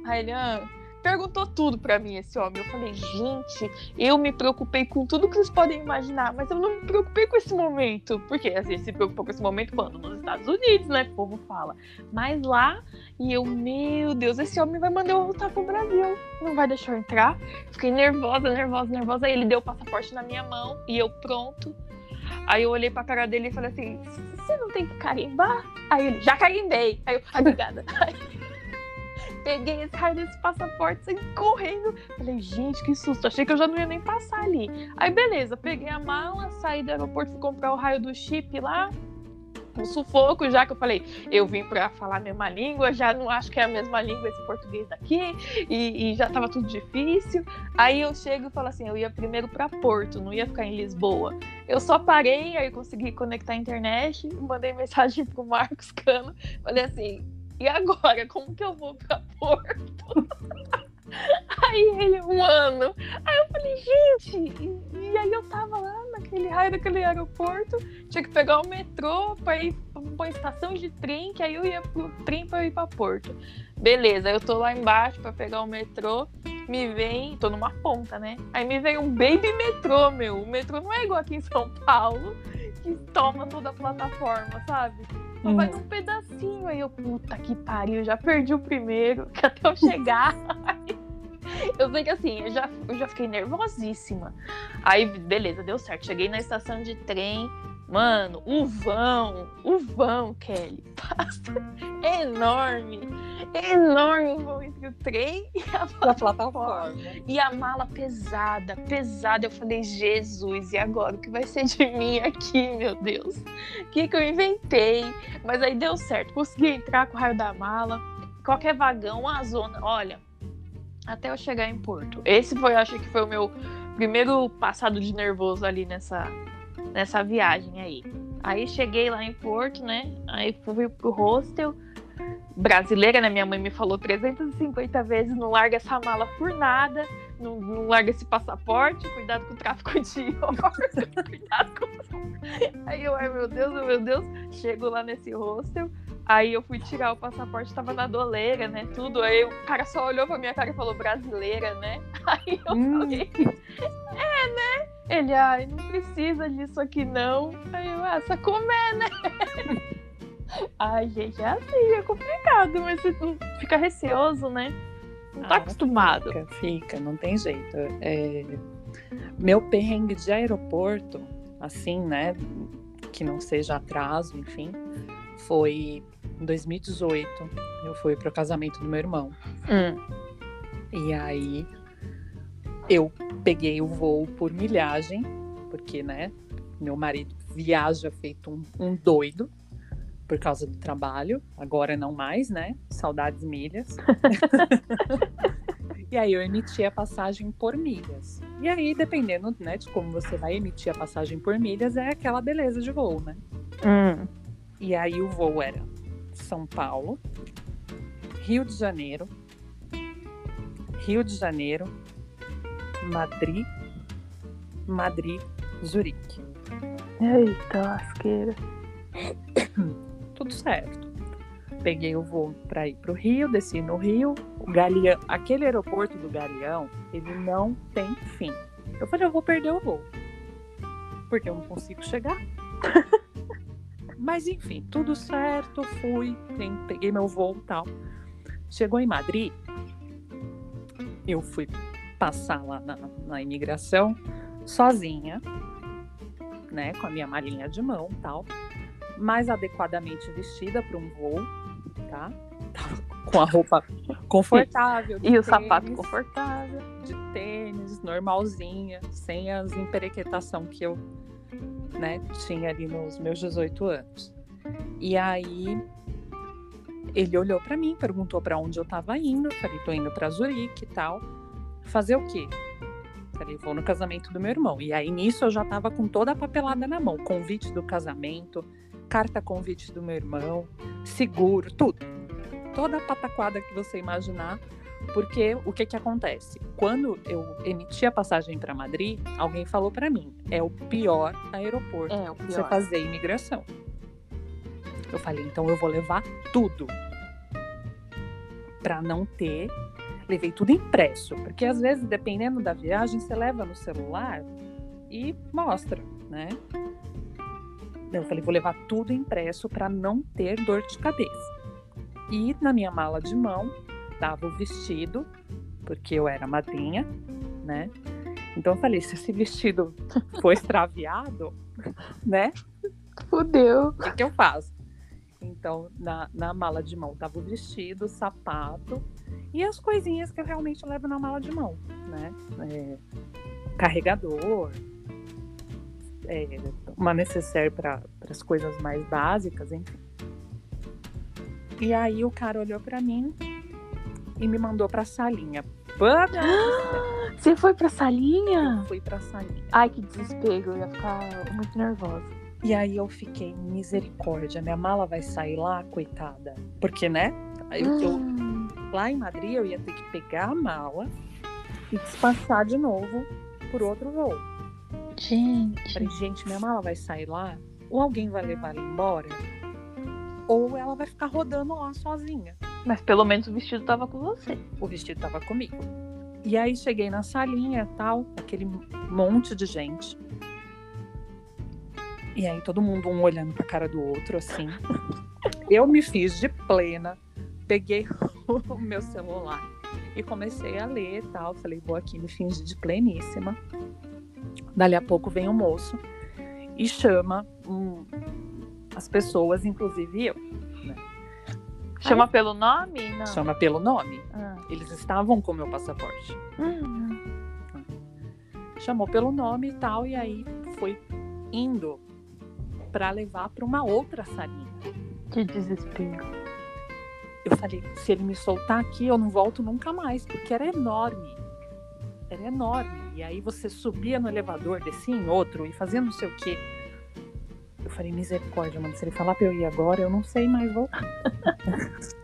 Aí ele, ah, perguntou tudo pra mim, esse homem. Eu falei, gente, eu me preocupei com tudo que vocês podem imaginar, mas eu não me preocupei com esse momento. Porque a gente se preocupou com esse momento quando? Nos Estados Unidos, né? O povo fala. Mas lá, e eu, meu Deus, esse homem vai mandar eu voltar pro Brasil. Não vai deixar eu entrar. Fiquei nervosa, nervosa, nervosa. Aí ele deu o passaporte na minha mão e eu pronto. Aí eu olhei pra cara dele e falei assim: você não tem que carimbar? Aí ele, já carimbei. Aí eu, obrigada. Peguei esse raio desse passaporte, saí correndo. Falei, gente, que susto. Achei que eu já não ia nem passar ali. Aí, beleza, peguei a mala, saí do aeroporto, fui comprar o raio do chip lá um sufoco, já que eu falei, eu vim para falar a mesma língua, já não acho que é a mesma língua esse português daqui, e, e já estava tudo difícil. Aí eu chego e falo assim, eu ia primeiro para Porto, não ia ficar em Lisboa. Eu só parei, aí consegui conectar a internet, mandei mensagem pro Marcos Cano, falei assim, e agora, como que eu vou para Porto? Aí ele, um ano. Aí eu falei, gente, e, e, aí eu tava lá naquele raio daquele aeroporto, tinha que pegar o metrô pra ir pra uma estação de trem, que aí eu ia pro trem pra ir pra Porto. Beleza, eu tô lá embaixo pra pegar o metrô, me vem, tô numa ponta, né? Aí me vem um baby metrô, meu. O metrô não é igual aqui em São Paulo, que toma toda a plataforma, sabe? Só vai num pedacinho. Aí eu, puta que pariu, já perdi o primeiro, que até eu chegar. Eu sei que assim, eu já, eu já fiquei nervosíssima. Aí, beleza, deu certo. Cheguei na estação de trem. Mano, o vão, o vão, Kelly, passa enorme, enorme o vão entre o trem e a plataforma. E a mala pesada, pesada. Eu falei, Jesus, e agora? O que vai ser de mim aqui, meu Deus? O que, que eu inventei? Mas aí deu certo, consegui entrar com o raio da mala. Qualquer vagão, a zona, olha, até eu chegar em Porto. Esse foi, acho que foi o meu primeiro passado de nervoso ali nessa, nessa viagem aí. Aí cheguei lá em Porto, né? Aí fui pro hostel. Brasileira, né? Minha mãe me falou 350 vezes: não larga essa mala por nada, não, não larga esse passaporte, cuidado com o tráfico de órgãos, cuidado com. Aí eu, ai meu Deus, meu Deus, chego lá nesse hostel. Aí eu fui tirar o passaporte, tava na doleira, né? Tudo. Aí o cara só olhou pra minha cara e falou brasileira, né? Aí eu hum. falei, é, né? Ele, ai, não precisa disso aqui não. Aí eu, ah, comer, né? ai, gente, é assim, é complicado, mas você fica receoso, né? Não tá ah, acostumado. Fica, fica, não tem jeito. É... Meu perrengue de aeroporto, assim, né? Que não seja atraso, enfim, foi em 2018, eu fui pro casamento do meu irmão. Hum. E aí eu peguei o voo por milhagem, porque, né, meu marido viaja feito um, um doido por causa do trabalho. Agora não mais, né? Saudades milhas. e aí eu emiti a passagem por milhas. E aí, dependendo né, de como você vai emitir a passagem por milhas, é aquela beleza de voo, né? Hum. E aí o voo era são Paulo, Rio de Janeiro, Rio de Janeiro, Madrid, Madrid, Zurique. Eita, lasqueira. Tudo certo. Peguei o voo para ir para o Rio, desci no Rio. O Galeão, aquele aeroporto do Galeão, ele não tem fim. Eu falei, eu vou perder o voo. Porque eu não consigo chegar. Mas enfim, tudo certo, fui, peguei meu voo e tal. Chegou em Madrid, eu fui passar lá na, na imigração sozinha, né, com a minha malinha de mão tal, mais adequadamente vestida para um voo, tá? Com a roupa confortável. e o sapato confortável. De tênis, normalzinha, sem as emperequetação que eu né? Tinha ali nos meus 18 anos. E aí ele olhou para mim, perguntou para onde eu estava indo. Falei, tô indo para Zurique e tal. Fazer o quê? Falei, vou no casamento do meu irmão. E aí nisso eu já tava com toda a papelada na mão, convite do casamento, carta convite do meu irmão, seguro, tudo. Toda a pataquada que você imaginar porque o que que acontece? Quando eu emiti a passagem para Madrid, alguém falou para mim, é o pior aeroporto é, para você fazer imigração. Eu falei, então eu vou levar tudo para não ter. Levei tudo impresso, porque às vezes, dependendo da viagem, você leva no celular e mostra, né? Eu falei, vou levar tudo impresso para não ter dor de cabeça. E na minha mala de mão dava o vestido, porque eu era madrinha, né? Então eu falei, se esse vestido for extraviado, né? Fudeu. O que, que eu faço? Então, na, na mala de mão tava o vestido, o sapato e as coisinhas que eu realmente levo na mala de mão, né? É, carregador, é, uma necessaire para as coisas mais básicas, enfim. E aí o cara olhou para mim e me mandou para a salinha. Você foi pra salinha? Eu fui pra salinha. Ai, que desespero. Eu ia ficar muito nervosa. E aí eu fiquei, misericórdia, minha mala vai sair lá, coitada. Porque, né? Eu, eu, Hum, lá em Madrid eu ia ter que pegar a mala e despachar de novo por outro voo. gente. Falei, gente, minha mala vai sair lá, ou alguém vai levar ela embora, ou ela vai ficar rodando lá sozinha. Mas pelo menos o vestido tava com você. O vestido tava comigo. E aí cheguei na salinha tal, aquele monte de gente. E aí todo mundo um olhando pra cara do outro, assim. Eu me fiz de plena, peguei o meu celular e comecei a ler e tal. Falei, vou aqui me fingir de pleníssima. Dali a pouco vem o moço e chama hum, as pessoas, inclusive eu. Chama pelo nome? Não. Chama pelo nome. Ah. Eles estavam com o meu passaporte. Hum. chamou pelo nome e tal, e aí foi indo para levar para uma outra salinha. Que desespero. Eu falei, se ele me soltar aqui, eu não volto nunca mais, porque era enorme. Era enorme. E aí você subia no elevador, descia em outro e fazia não sei o quê. Eu falei, misericórdia, mano, se ele falar pra eu ir agora, eu não sei mais voltar.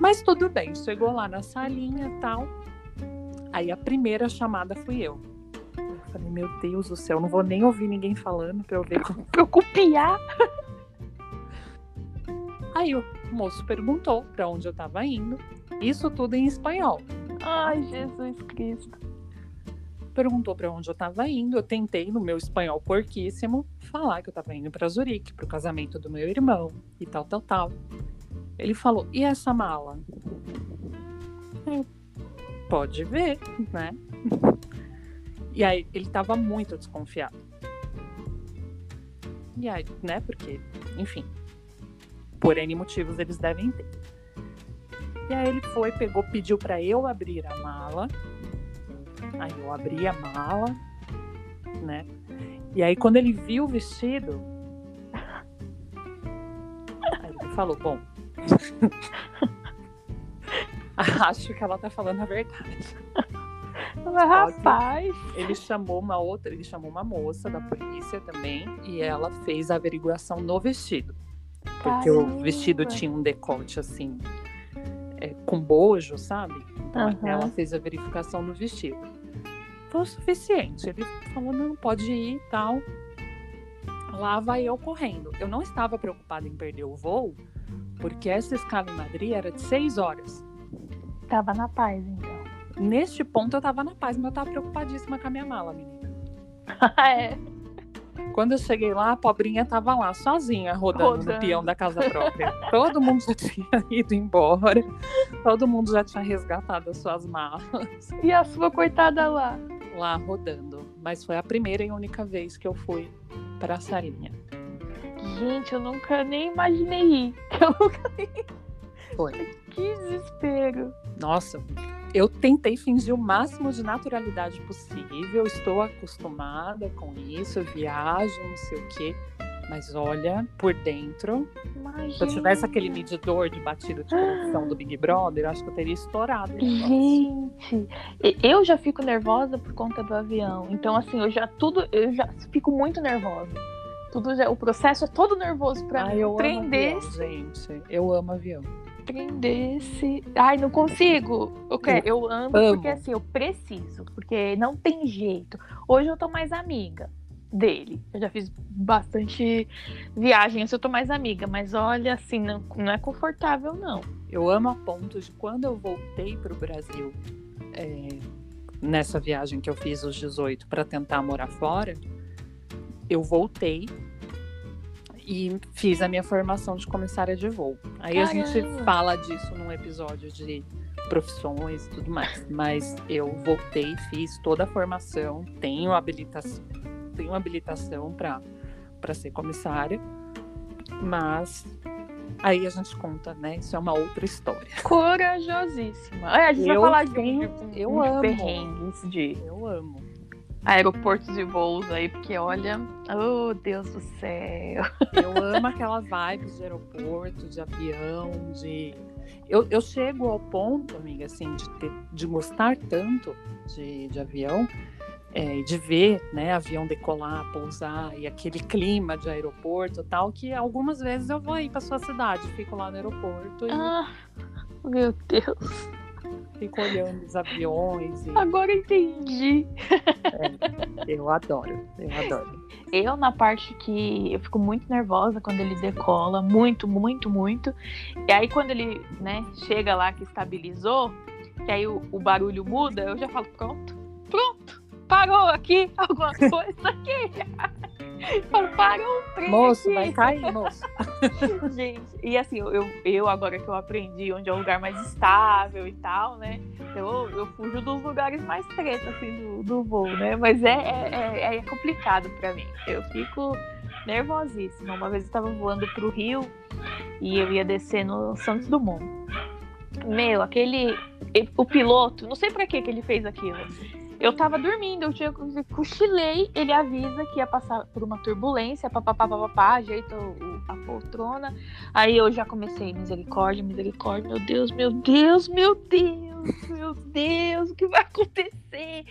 Mas tudo bem, chegou lá na salinha e tal. Aí a primeira chamada fui eu. Eu falei, meu Deus do céu, não vou nem ouvir ninguém falando pra eu ver como Pra eu copiar. Aí o moço perguntou para onde eu estava indo. Isso tudo em espanhol. Ai, Jesus Cristo. Perguntou para onde eu estava indo. Eu tentei, no meu espanhol porquíssimo, falar que eu estava indo para Zurique, para o casamento do meu irmão e tal, tal, tal. Ele falou: E essa mala? Eu, Pode ver, né? E aí ele estava muito desconfiado. E aí, né? Porque, enfim, por N motivos eles devem ter. E aí ele foi, pegou, pediu para eu abrir a mala. Aí eu abri a mala, né? E aí quando ele viu o vestido, aí ele falou, bom, acho que ela tá falando a verdade. Rapaz. Ele chamou uma outra, ele chamou uma moça da polícia também e ela fez a averiguação no vestido. Porque o Caramba. vestido tinha um decote assim, é, com bojo, sabe? Então Aham. ela fez a verificação no vestido. Foi o suficiente. Ele falou: não, pode ir e tal. Lá vai eu correndo. Eu não estava preocupada em perder o voo, porque essa escala em Madrid era de seis horas. Tava na paz, então. Neste ponto eu tava na paz, mas eu tava preocupadíssima com a minha mala, menina. é. Quando eu cheguei lá, a pobrinha tava lá, sozinha, rodando, Rodando. no peão da casa própria. todo mundo já tinha ido embora. Todo mundo já tinha resgatado as suas malas. E a sua coitada lá? Lá, rodando. Mas foi a primeira e única vez que eu fui pra salinha. Gente, eu nunca nem imaginei ir. Eu nunca... Foi. Que desespero. Nossa, eu tentei fingir o máximo de naturalidade possível. Estou acostumada com isso, eu viajo, não sei o quê. Mas olha, por dentro, Mas, se eu tivesse aquele medidor de batida de pressão do Big Brother, eu acho que eu teria estourado. Gente, eu já fico nervosa por conta do avião. Então, assim, eu já tudo, eu já fico muito nervosa. Tudo já, o processo é todo nervoso pra Ai, mim. eu amo prender, avião, gente. Eu amo avião. prender se. Ai, não consigo. Eu, quero, eu amo, amo. porque assim, eu preciso. Porque não tem jeito. Hoje eu tô mais amiga dele. Eu já fiz bastante viagem, assim, eu tô mais amiga. Mas olha, assim, não, não é confortável, não. Eu amo a ponto de quando eu voltei para o Brasil, é, nessa viagem que eu fiz os 18 para tentar morar fora, eu voltei e fiz a minha formação de comissária de voo. Aí a gente Caramba! fala disso num episódio de profissões e tudo mais. Mas eu voltei, fiz toda a formação, tenho habilitação, tenho habilitação para ser comissária. Mas aí a gente conta, né? Isso é uma outra história. Corajosíssima. É, a gente Eu vai falar de, tenho- de, eu de amo. perrengues, de Eu amo. aeroportos e voos aí, porque olha, oh Deus do céu. Eu amo aquela vibe de aeroporto, de avião, de. Eu, eu chego ao ponto, amiga, assim, de, ter, de gostar tanto de, de avião, é, de ver, né, avião decolar, pousar e aquele clima de aeroporto e tal, que algumas vezes eu vou aí para sua cidade, fico lá no aeroporto e Ah, meu Deus. fico olhando os aviões. E Agora entendi. eu adoro, eu adoro. Eu, na parte que eu fico muito nervosa quando ele decola, muito, muito, muito. E aí, quando ele, né, chega lá que estabilizou, que aí o, o barulho muda, eu já falo: pronto, pronto, parou aqui alguma coisa aqui. Falo, parou um trem Moço, aqui. vai cair, moço. Gente, e assim, eu, eu agora que eu aprendi onde é um lugar mais estável e tal, né? Eu, eu fujo dos lugares mais treta, assim, do, do voo, né? Mas é, é, é- é complicado pra mim. Eu fico nervosíssima. Uma vez eu tava voando pro Rio e eu ia descer no Santos Dumont. Meu, aquele. O piloto, não sei pra que ele fez aquilo. Eu tava dormindo, eu tinha cochilei, ele avisa que ia passar por uma turbulência, papapá, papapá, ajeita a poltrona. Aí eu já comecei, misericórdia, misericórdia, meu Deus, meu Deus, meu Deus, meu Deus, o que vai acontecer?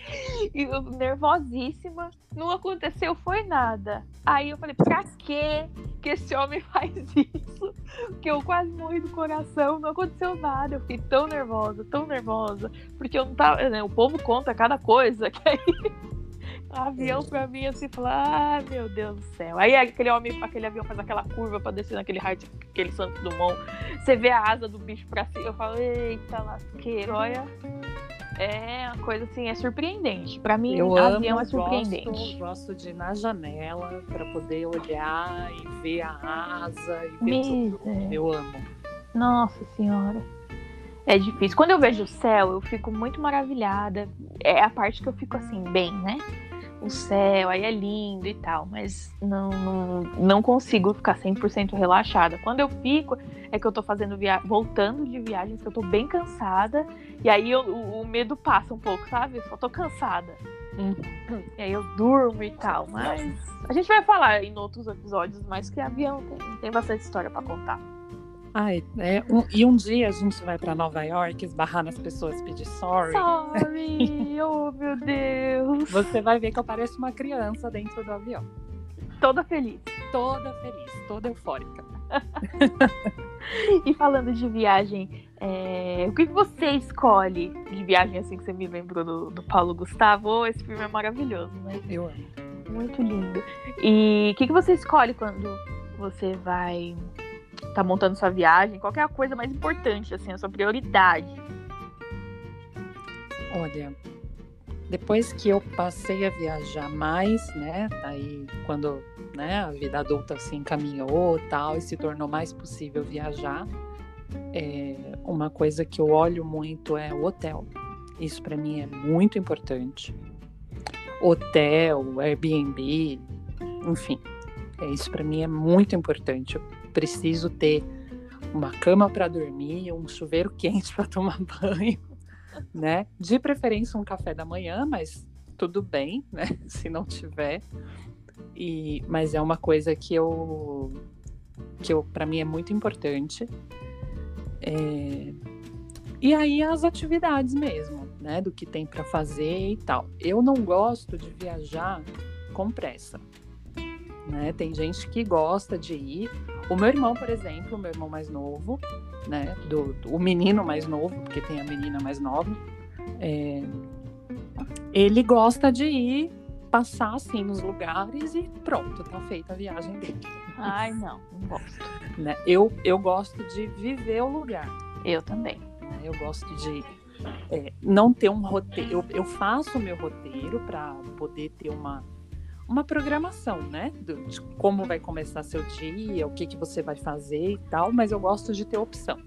E eu nervosíssima, não aconteceu, foi nada. Aí eu falei, pra quê que esse homem faz isso? Que eu quase morri do coração, não aconteceu nada. Eu fiquei tão nervosa, tão nervosa, porque eu não tava. né, o povo conta cada coisa, que aí. Avião pra mim assim, falar, ah, meu Deus do céu. Aí aquele homem, aquele avião faz aquela curva pra descer naquele raio, tipo, aquele Santos Dumont. Você vê a asa do bicho pra cima, eu falo, eita lasqueiro, olha. É uma coisa assim, é surpreendente. Pra mim, Eu avião amo, é surpreendente. Gosto, gosto de ir na janela para poder olhar e ver a asa e ver tudo. Eu amo. Nossa senhora. É difícil. Quando eu vejo o céu, eu fico muito maravilhada. É a parte que eu fico assim, bem, né? O céu, aí é lindo e tal, mas não, não, não consigo ficar 100% relaxada. Quando eu fico, é que eu tô fazendo via... voltando de viagens, que eu tô bem cansada, e aí eu- o, o medo passa um pouco, sabe? Eu só tô cansada. E aí eu durmo e tal, mas a gente vai falar em outros episódios, mas que avião tem, tem bastante história pra contar. Ai, é, um- e um dia a gente vai para Nova York esbarrar nas pessoas pedir sorry. Sorry, oh meu Deus. Você vai ver que eu pareço uma criança dentro do avião. Toda feliz. Toda feliz, toda eufórica. E falando de viagem, é, o que você escolhe de viagem assim que você me lembrou do, do Paulo Gustavo? Oh, esse filme é maravilhoso, né? Eu amo. Muito lindo. E o que, que você escolhe quando você vai tá montando sua viagem? Qual é a coisa mais importante, assim, a sua prioridade? Olha, depois que eu passei a viajar mais, né? Aí quando né, a vida adulta se encaminhou tal, e se tornou mais possível viajar, é, uma coisa que eu olho muito é o hotel. Isso para mim é muito importante. Hotel, Airbnb, enfim, é, isso para mim é muito importante. Eu preciso ter uma cama para dormir, um chuveiro quente para tomar banho né? De preferência um café da manhã, mas tudo bem, né? Se não tiver. E, mas é uma coisa que eu que eu para mim é muito importante. É, E aí as atividades mesmo, né? Do que tem para fazer e tal. Eu não gosto de viajar com pressa. Né? Tem gente que gosta de ir. O meu irmão, por exemplo, o meu irmão mais novo, né? Do, do- o menino mais novo, porque tem a menina mais nova. é, ele gosta de ir passar assim nos lugares e pronto, tá feita a viagem dele. Ai, não, não gosto. Né? Eu, eu gosto de viver o lugar. Eu também. né? Eu gosto de é, não ter um roteiro. Eu, eu faço o meu roteiro para poder ter uma, uma programação, né? De como vai começar seu dia, o que, que você vai fazer e tal, mas eu gosto de ter opção.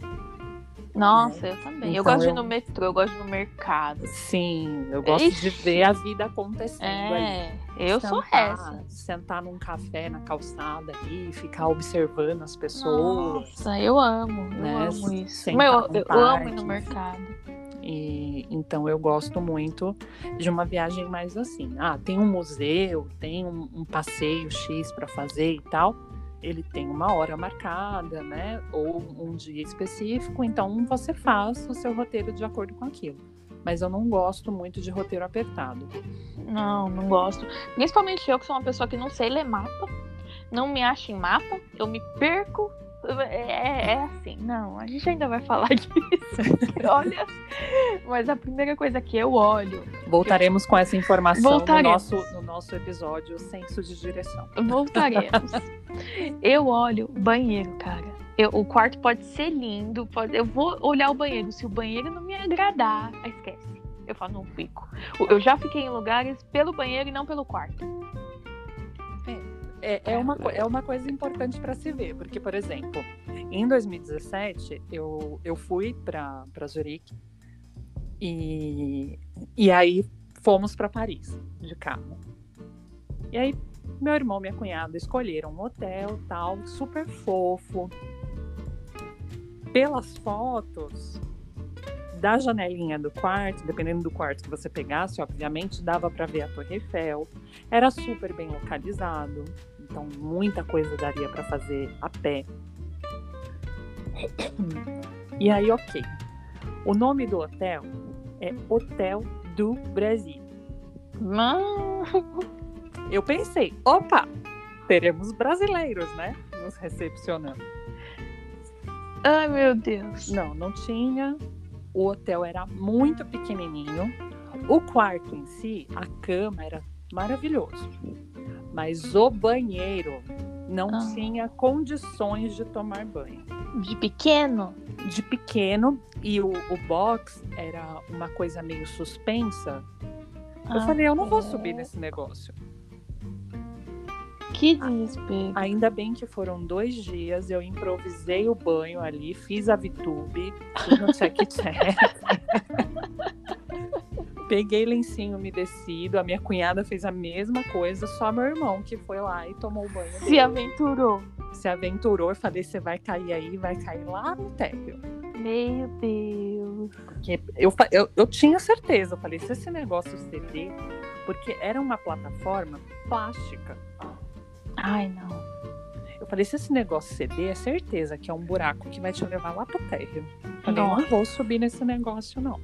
Nossa, eu também. eu Então gosto de ir eu- no metrô, eu gosto de ir no mercado. Sim, eu gosto de Ixi. ver a vida acontecendo ali. É, Eu sentar, sou essa. Sentar num café na calçada ali, ficar observando as pessoas. Nossa, eu amo, eu Né, amo isso. num eu, eu amo ir no mercado. E então eu gosto muito de uma viagem mais assim. Ah, tem um museu, tem um, um passeio X para fazer e tal. Ele tem uma hora marcada, né? Ou um dia específico. Então você faz o seu roteiro de acordo com aquilo. Mas eu não gosto muito de roteiro apertado. Não, não gosto. Principalmente eu, que sou uma pessoa que não sei ler mapa. Não me acho em mapa. Eu me perco. É, é- assim, não, a gente ainda vai falar disso. Olha, mas a primeira coisa que eu olho, Voltaremos com essa informação no Voltaremos. nosso, no nosso episódio Senso de Direção. voltaremos. eu olho banheiro, cara. Eu- o quarto pode ser lindo, pode, eu vou olhar o banheiro. Se o banheiro não me agradar, esquece. Eu falo, não fico. Eu já fiquei em lugares pelo banheiro e não pelo quarto. É, é, uma, co- é uma coisa importante para se ver, porque, por exemplo, em 2017 eu, eu fui para Zurique e, e aí fomos para Paris de carro. E aí meu irmão e minha cunhada escolheram um hotel tal, super fofo. Pelas fotos da janelinha do quarto, dependendo do quarto que você pegasse, obviamente dava para ver a Torre Eiffel. Era super bem localizado, então muita coisa daria para fazer a pé. E aí, ok. O nome do hotel é Hotel do Brasil. Mano, Eu pensei, opa, teremos brasileiros, né? Nos recepcionando. ai meu Deus. Não, não tinha. O hotel era muito pequenininho. O quarto em si, a cama era maravilhoso. Mas o banheiro não Ah. tinha condições de tomar banho. De pequeno? De pequeno, e o, o box era uma coisa meio suspensa. Eu Ah, falei, eu não vou é. subir nesse negócio. Que desespero. Ainda bem que foram dois dias, eu improvisei o banho ali, fiz a VTube, no check-check. Peguei lencinho umedecido, a minha cunhada fez a mesma coisa, só meu irmão que foi lá e tomou o banho Se dele. aventurou. Se aventurou, eu falei, você vai cair aí, vai cair lá no térreo. Meu Deus. Porque eu, eu, eu tinha certeza, eu falei, se esse negócio ceder, porque era uma plataforma plástica. Ai, não. Eu falei, se esse negócio ceder, é certeza que é um buraco que vai te levar lá pro térreo. Eu falei, não vou subir nesse negócio, não.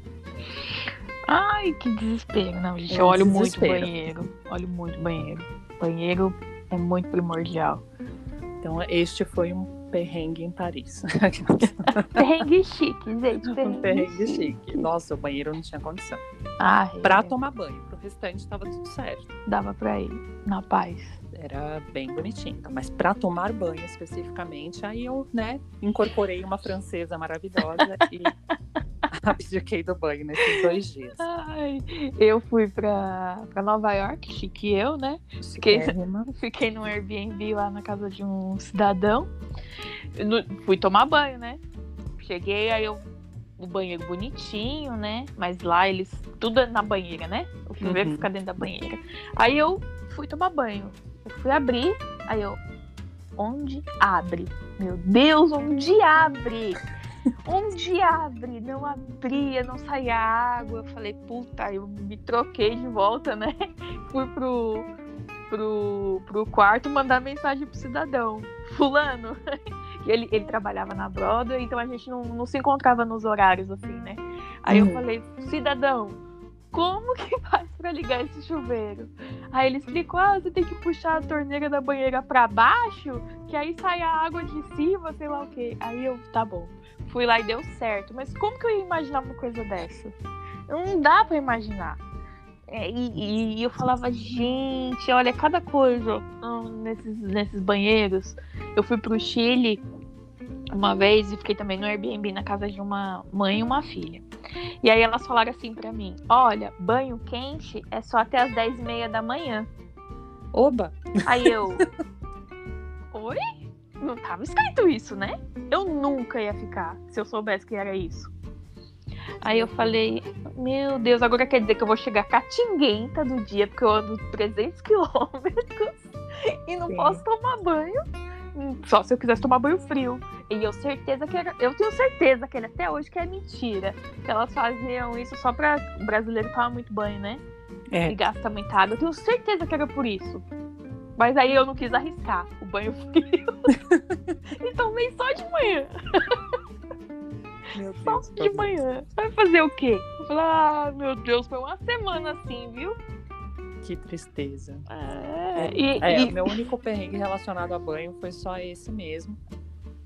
Ai, que desespero. Não, gente, É eu olho muito desespero. banheiro. Olho muito banheiro. Banheiro é muito primordial. Então, este foi um perrengue em Paris. Perrengue chique, gente. um Perrengue, perrengue chique. Nossa, o banheiro não tinha condição. Ah, Pra é, tomar banho, pro restante tava tudo certo. dava pra ir. Na paz. Era bem bonitinho. Mas pra tomar banho especificamente, aí eu, né, incorporei uma francesa maravilhosa e abdiquei do banho nesses dois dias. Ai, eu fui pra, pra Nova York, chique eu, né? Fiquei- Chiquérrima. Fiquei num Airbnb lá na casa de um cidadão. Não- fui tomar banho, né? Cheguei, aí eu. O banheiro bonitinho, né? Mas lá eles. Tudo na banheira, né? O chuveiro Uhum. fica dentro da banheira. Aí eu fui tomar banho. Eu fui abrir, aí eu. Onde abre? Meu Deus, onde abre? Onde abre? Não abria, não saía água. Eu falei, puta, eu me troquei de volta, né? Fui pro, pro, pro quarto mandar mensagem pro cidadão. Fulano. Ele, ele trabalhava na Broadway, então a gente não, não se encontrava nos horários assim, né? Aí eu Uhum. falei, cidadão, como que faz pra ligar esse chuveiro? Aí ele explicou, ah, você tem que puxar a torneira da banheira pra baixo, que aí sai a água de cima, sei lá o quê. Aí eu, tá bom. Fui lá e deu certo. Mas como que eu ia imaginar uma coisa dessa? Não dá pra imaginar. É, e, e eu falava, gente, olha, cada coisa hum, nesses, nesses banheiros. Eu fui pro Chile uma vez e fiquei também no Airbnb na casa de uma mãe e uma filha. E aí elas falaram assim pra mim: olha, banho quente é só até as 10 e meia da manhã. Oba! Aí eu. Oi? Não tava escrito isso, né? Eu nunca ia ficar se eu soubesse que era isso. Aí eu falei, meu Deus, agora quer dizer que eu vou chegar catinguenta do dia, porque eu ando 300 quilômetros e não Sim. posso tomar banho. Só se eu quisesse tomar banho frio. E eu certeza que era, eu tenho certeza que ele até hoje que é mentira. Que elas faziam isso só para o brasileiro tomar muito banho, né? É. E gasta muita água. Eu tenho certeza que era por isso. Mas aí eu não quis arriscar o banho frio. então vem só de manhã. Meu Deus, só de manhã. Vai fazer o quê? Eu falei, ah, meu Deus, foi uma semana assim, viu? Que tristeza. É, é, e, é e... meu único perrengue relacionado a banho foi só esse mesmo.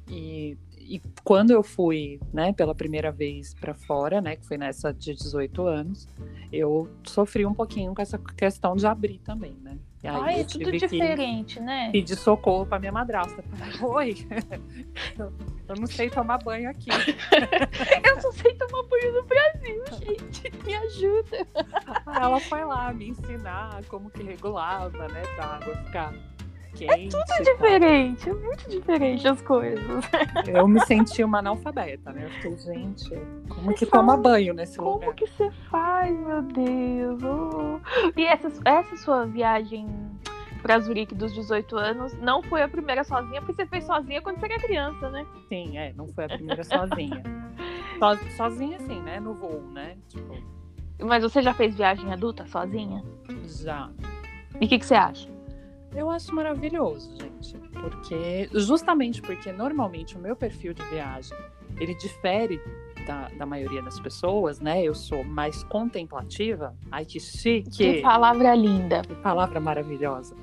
E, e quando eu fui, né, pela primeira vez para fora, né, que foi nessa de 18 anos, eu sofri um pouquinho com essa questão de abrir também, né? E aí Ai, é tudo diferente, né? Pedir socorro para minha madrasta. Oi, eu não sei tomar banho aqui. eu só sei tomar banho no Brasil, gente. Me ajuda. Ela foi lá me ensinar como que regulava, né, pra água ficar quente. É tudo diferente, é muito diferente as coisas. Eu me senti uma analfabeta, né? Eu fiquei, gente, como que toma banho nesse como lugar? Como que você faz, meu Deus? Oh. E essa, essa sua viagem para Zurique dos 18 anos não foi a primeira sozinha, porque você fez sozinha quando você era criança, né? Sim, é, não foi a primeira sozinha. so, sozinha, assim, né? No voo, né? Tipo... Mas você já fez viagem adulta sozinha? Já. E o que, que você acha? Eu acho maravilhoso, gente, porque justamente porque normalmente o meu perfil de viagem ele difere da, da maioria das pessoas, né? Eu sou mais contemplativa. Ai, que chique! Que palavra linda! Que palavra maravilhosa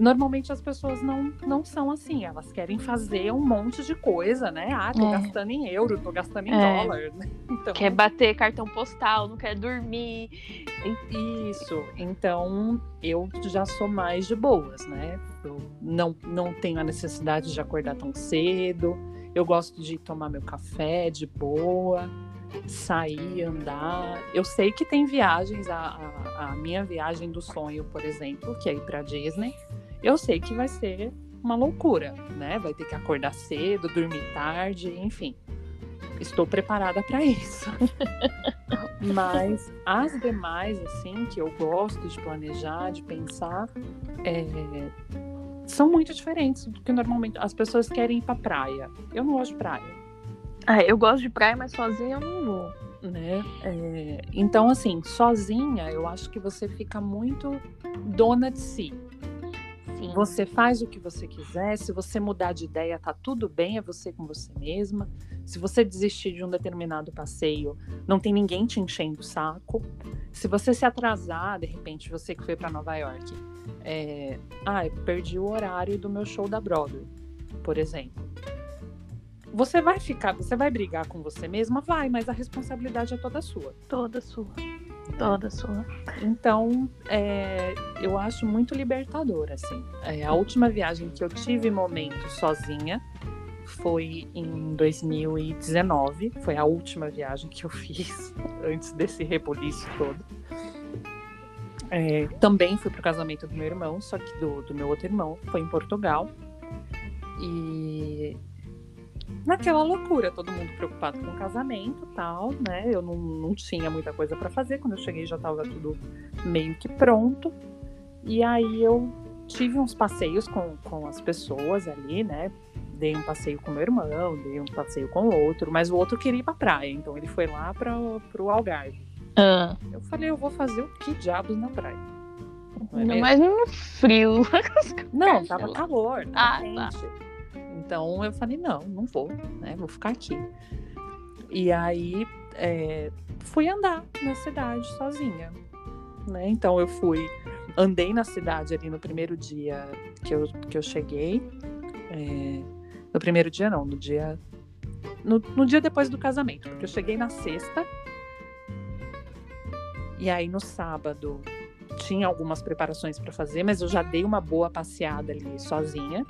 normalmente as pessoas não, não são assim, elas querem fazer um monte de coisa, né? Ah, tô é. gastando em euro, tô gastando em é. dólar, né? Então... Quer bater cartão postal, não quer dormir. Isso, então eu já sou mais de boas, né? Eu não, não tenho a necessidade de acordar tão cedo, eu gosto de tomar meu café de boa sair, andar. Eu sei que tem viagens, a, a, a, minha viagem do sonho, por exemplo, que é ir para Disney eu sei que vai ser uma loucura, né? Vai ter que acordar cedo, dormir tarde, enfim. Estou preparada para isso. Mas as demais, assim, que eu gosto de planejar, de pensar, é, são muito diferentes do que normalmente as pessoas querem ir para praia. Eu não gosto de praia. Ah, eu gosto de praia, mas sozinha eu não vou. Né? É, então, assim, sozinha, eu acho que você fica muito dona de si. Sim. Você faz o que você quiser. Se você mudar de ideia, tá tudo bem, é você com você mesma. Se você desistir de um determinado passeio, não tem ninguém te enchendo o saco. Se você se atrasar, de repente, você que foi para Nova York, é... ah, eu perdi o horário do meu show da Broadway, por exemplo. Você vai ficar, você vai brigar com você mesma? Vai, mas a responsabilidade é toda sua. Toda sua. Toda sua. Então, é, eu acho muito libertador, assim. É, a última viagem que eu tive momento sozinha foi em 2019. Foi a última viagem que eu fiz antes desse rebuliço todo. É, também fui pro casamento do meu irmão, só que do, do meu outro irmão, foi em Portugal. E naquela loucura, todo mundo preocupado com o casamento tal, né? Eu não, não tinha muita coisa para fazer. Quando eu cheguei já estava tudo meio que pronto. E aí eu tive uns passeios com, com as pessoas ali, né? Dei um passeio com meu irmão, dei um passeio com o outro, mas o outro queria ir pra praia, então ele foi lá para pro Algarve. Ah. Eu falei, eu vou fazer o que diabos na praia? Não, é mas no frio. Não, tava calor, tava ah, quente. Tá. Então eu falei, não, não vou, né? Vou ficar aqui. E aí é, fui andar na cidade sozinha. Né? Então eu fui, andei na cidade ali no primeiro dia que eu, que eu cheguei. É, no primeiro dia não, no dia. No, no dia depois do casamento, porque eu cheguei na sexta. E aí no sábado tinha algumas preparações para fazer, mas eu já dei uma boa passeada ali sozinha.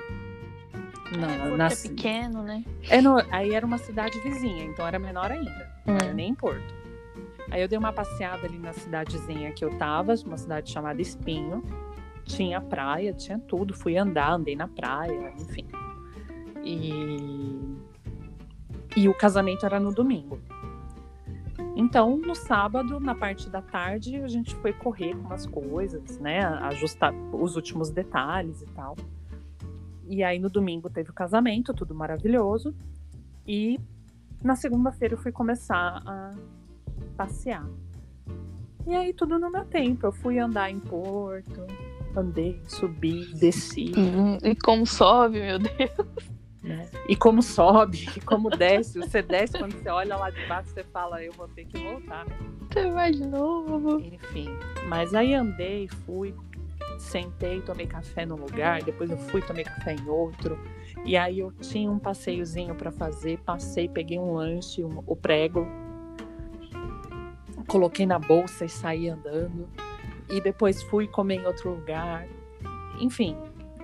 Na, é, na... é pequeno, né? É no, aí era uma cidade vizinha, então era menor ainda. Hum. Não era nem em Porto. Aí eu dei uma passeada ali na cidadezinha que eu tava, uma cidade chamada Espinho. Tinha praia, tinha tudo. Fui andar, andei na praia, enfim. E, e o casamento era no domingo. Então, no sábado, na parte da tarde, a gente foi correr com umas coisas, né? Ajustar os últimos detalhes e tal. E aí no domingo teve o casamento, tudo maravilhoso. E na segunda-feira eu fui começar a passear. E aí tudo no meu tempo. Eu fui andar em Porto, andei, subi, desci. Uhum. E como sobe, meu Deus. Né? E como sobe, e como desce. Você desce quando você olha lá de baixo, você fala, eu vou ter que voltar, né? Você vai de novo. Enfim. Mas aí andei, fui, sentei, tomei café num lugar, depois eu fui, tomei café em outro. E aí eu tinha um passeiozinho para fazer, passei, peguei um lanche, um, o prego, coloquei na bolsa e saí andando. E depois fui comer em outro lugar. Enfim,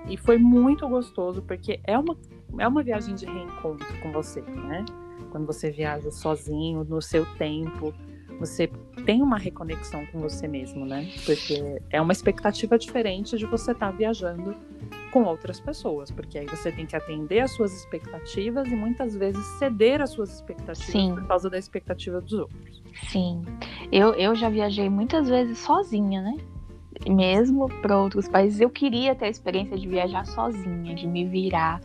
e foi muito gostoso, porque é uma é uma viagem de reencontro com você, né? Quando você viaja sozinho, no seu tempo, você tem uma reconexão com você mesmo, né? Porque é uma expectativa diferente de você estar tá viajando com outras pessoas, porque aí você tem que atender às suas expectativas e muitas vezes ceder às suas expectativas Sim. por causa da expectativa dos outros. Sim. Eu, eu já viajei muitas vezes sozinha, né? Mesmo para outros países, eu queria ter a experiência de viajar sozinha, de me virar.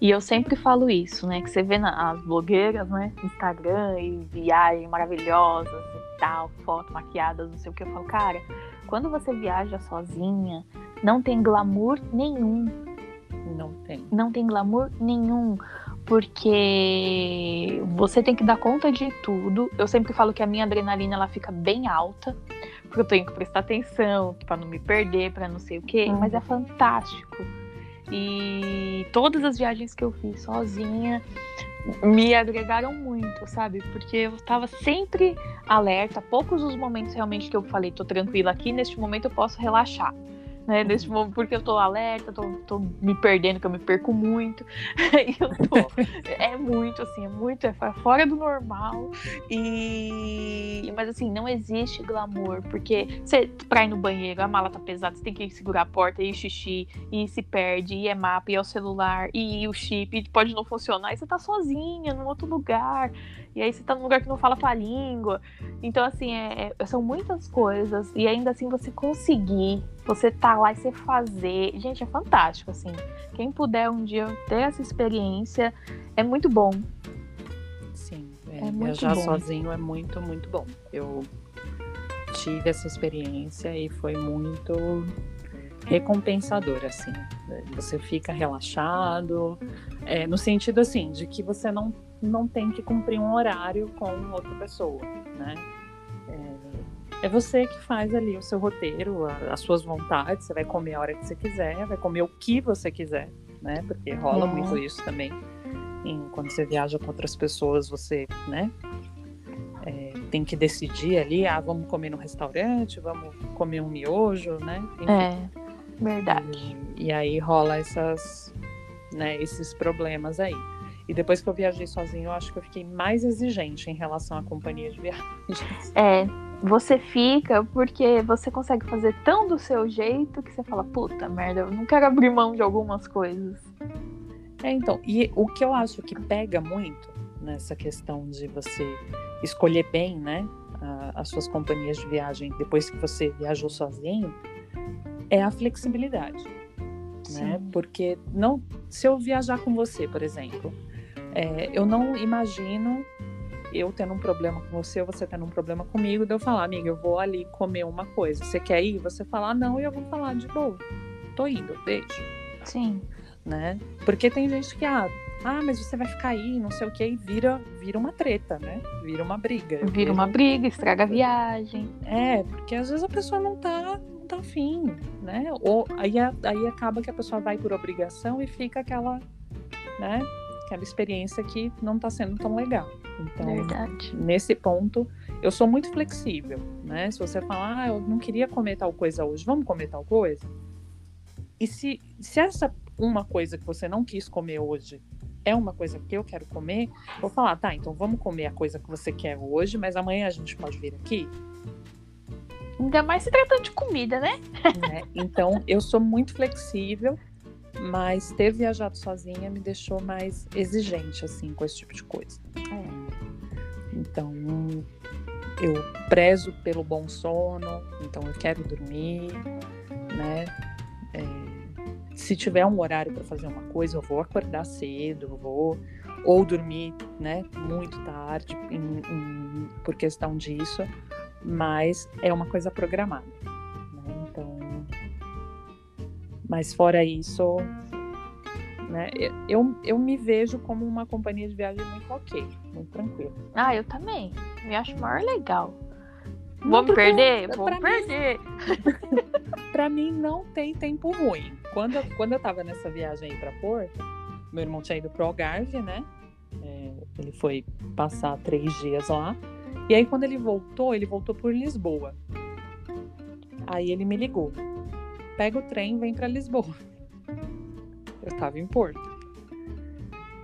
E eu sempre falo isso, né? Que você vê nas blogueiras, né? Instagram e viagens maravilhosas e tal, fotos maquiadas, não sei o que. Eu falo, cara, quando você viaja sozinha, não tem glamour nenhum. Não tem. Não tem glamour nenhum porque você tem que dar conta de tudo. Eu sempre falo que a minha adrenalina ela fica bem alta porque eu tenho que prestar atenção, para não me perder, para não sei o quê, uhum. mas é fantástico. E todas as viagens que eu fiz sozinha me agregaram muito, sabe? Porque eu estava sempre alerta, poucos os momentos realmente que eu falei, tô tranquila aqui, neste momento eu posso relaxar né? Nesse momento, porque eu tô alerta, tô, tô me perdendo, que eu me perco muito. eu tô, é muito, assim, é muito, é fora do normal. E. Mas assim, não existe glamour, porque você, pra ir no banheiro, a mala tá pesada, você tem que segurar a porta, e xixi, e se perde, e é mapa, e é o celular, e o chip, pode não funcionar, e você tá sozinha, num outro lugar. E aí você tá num lugar que não fala tua língua. Então, assim, é, é, são muitas coisas. E ainda assim você conseguir, você tá lá e você fazer. Gente, é fantástico, assim. Quem puder um dia ter essa experiência, é muito bom. Sim, é, é viajar bom. sozinho é muito, muito bom. Eu tive essa experiência e foi muito recompensador, assim. Você fica relaxado, é, no sentido assim, de que você não não tem que cumprir um horário com outra pessoa, né? É, é você que faz ali o seu roteiro, a, as suas vontades. Você vai comer a hora que você quiser, vai comer o que você quiser, né? Porque rola é. muito isso também. Quando você viaja com outras pessoas, você, né? É, tem que decidir ali, ah, vamos comer no restaurante, vamos comer um miojo, né? Enfim. É, verdade. E, e aí rola essas, né, esses problemas aí. E depois que eu viajei sozinho, eu acho que eu fiquei mais exigente em relação à companhia de viagens. É, você fica porque você consegue fazer tão do seu jeito que você fala, puta merda, eu não quero abrir mão de algumas coisas. É, então, e o que eu acho que pega muito nessa questão de você escolher bem, né, as suas companhias de viagem depois que você viajou sozinho, é a flexibilidade. Né? Porque não, se eu viajar com você, por exemplo, é, eu não imagino eu tendo um problema com você ou você tendo um problema comigo, de eu falar, amiga, eu vou ali comer uma coisa. Você quer ir? Você falar não e eu vou falar de boa. Tô indo, beijo. Sim. Né? Porque tem gente que, ah, ah, mas você vai ficar aí, não sei o que, e vira, vira uma treta, né? Vira uma briga. Vira uma briga, estraga a viagem. É, porque às vezes a pessoa não tá, não tá afim, né? Ou aí, aí acaba que a pessoa vai por obrigação e fica aquela, né? aquela experiência que não está sendo tão legal. Então, Verdade. nesse ponto, eu sou muito flexível, né? Se você falar, ah, eu não queria comer tal coisa hoje, vamos comer tal coisa? E se, se essa uma coisa que você não quis comer hoje é uma coisa que eu quero comer, vou falar, tá, então vamos comer a coisa que você quer hoje, mas amanhã a gente pode vir aqui? Ainda mais se tratando de comida, né? É, então, eu sou muito flexível mas ter viajado sozinha me deixou mais exigente, assim, com esse tipo de coisa. É. Então, eu prezo pelo bom sono, então eu quero dormir, né? É, se tiver um horário para fazer uma coisa, eu vou acordar cedo, eu vou ou dormir, né, muito tarde em, em, por questão disso, mas é uma coisa programada, né? Então, mas fora isso, né? Eu, eu me vejo como uma companhia de viagem muito ok, muito tranquila. Ah, eu também. Me acho maior legal. Vou me perder? Vou me perder. pra mim não tem tempo ruim. Quando eu, quando eu tava nessa viagem aí pra Porto, meu irmão tinha ido pro Algarve, né? É, ele foi passar três dias lá. E aí quando ele voltou, ele voltou por Lisboa. Aí ele me ligou. Pega o trem, vem para Lisboa. Eu tava em Porto.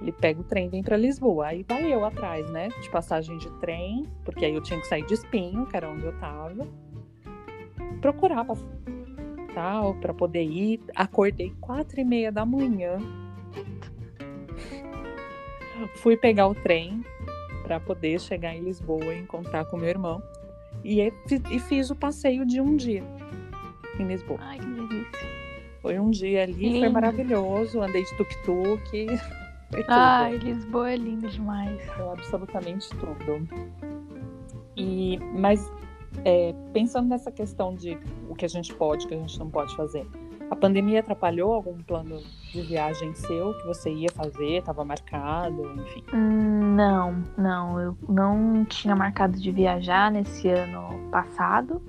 Ele pega o trem, vem para Lisboa. Aí vai eu atrás, né? De passagem de trem, porque aí eu tinha que sair de Espinho, que era onde eu tava. Procurar tal, para poder ir. Acordei quatro e meia da manhã. Fui pegar o trem para poder chegar em Lisboa e encontrar com meu irmão. E, e fiz o passeio de um dia em Lisboa. Ai, que delícia. Foi um dia ali, lindo. foi maravilhoso. Andei de tuk-tuk. Ai, Lisboa é linda demais. Foi absolutamente tudo. E, mas é, pensando nessa questão de o que a gente pode, o que a gente não pode fazer, a pandemia atrapalhou algum plano de viagem seu que você ia fazer, estava marcado, enfim? Hum, não, não. Eu não tinha marcado de viajar nesse ano passado.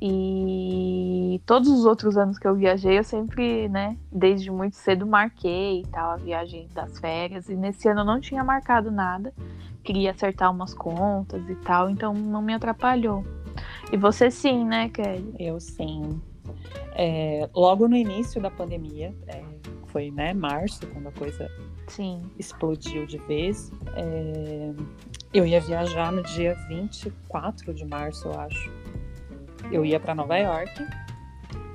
E todos os outros anos que eu viajei, eu sempre, né, desde muito cedo marquei e tal, a viagem das férias. E nesse ano eu não tinha marcado nada. Queria acertar umas contas e tal, então não me atrapalhou. E você sim, né, Kelly? Eu sim. É, logo no início da pandemia, é, foi né, março, quando a coisa sim. explodiu de vez. É, eu ia viajar no dia 24 de março, eu acho eu ia para Nova York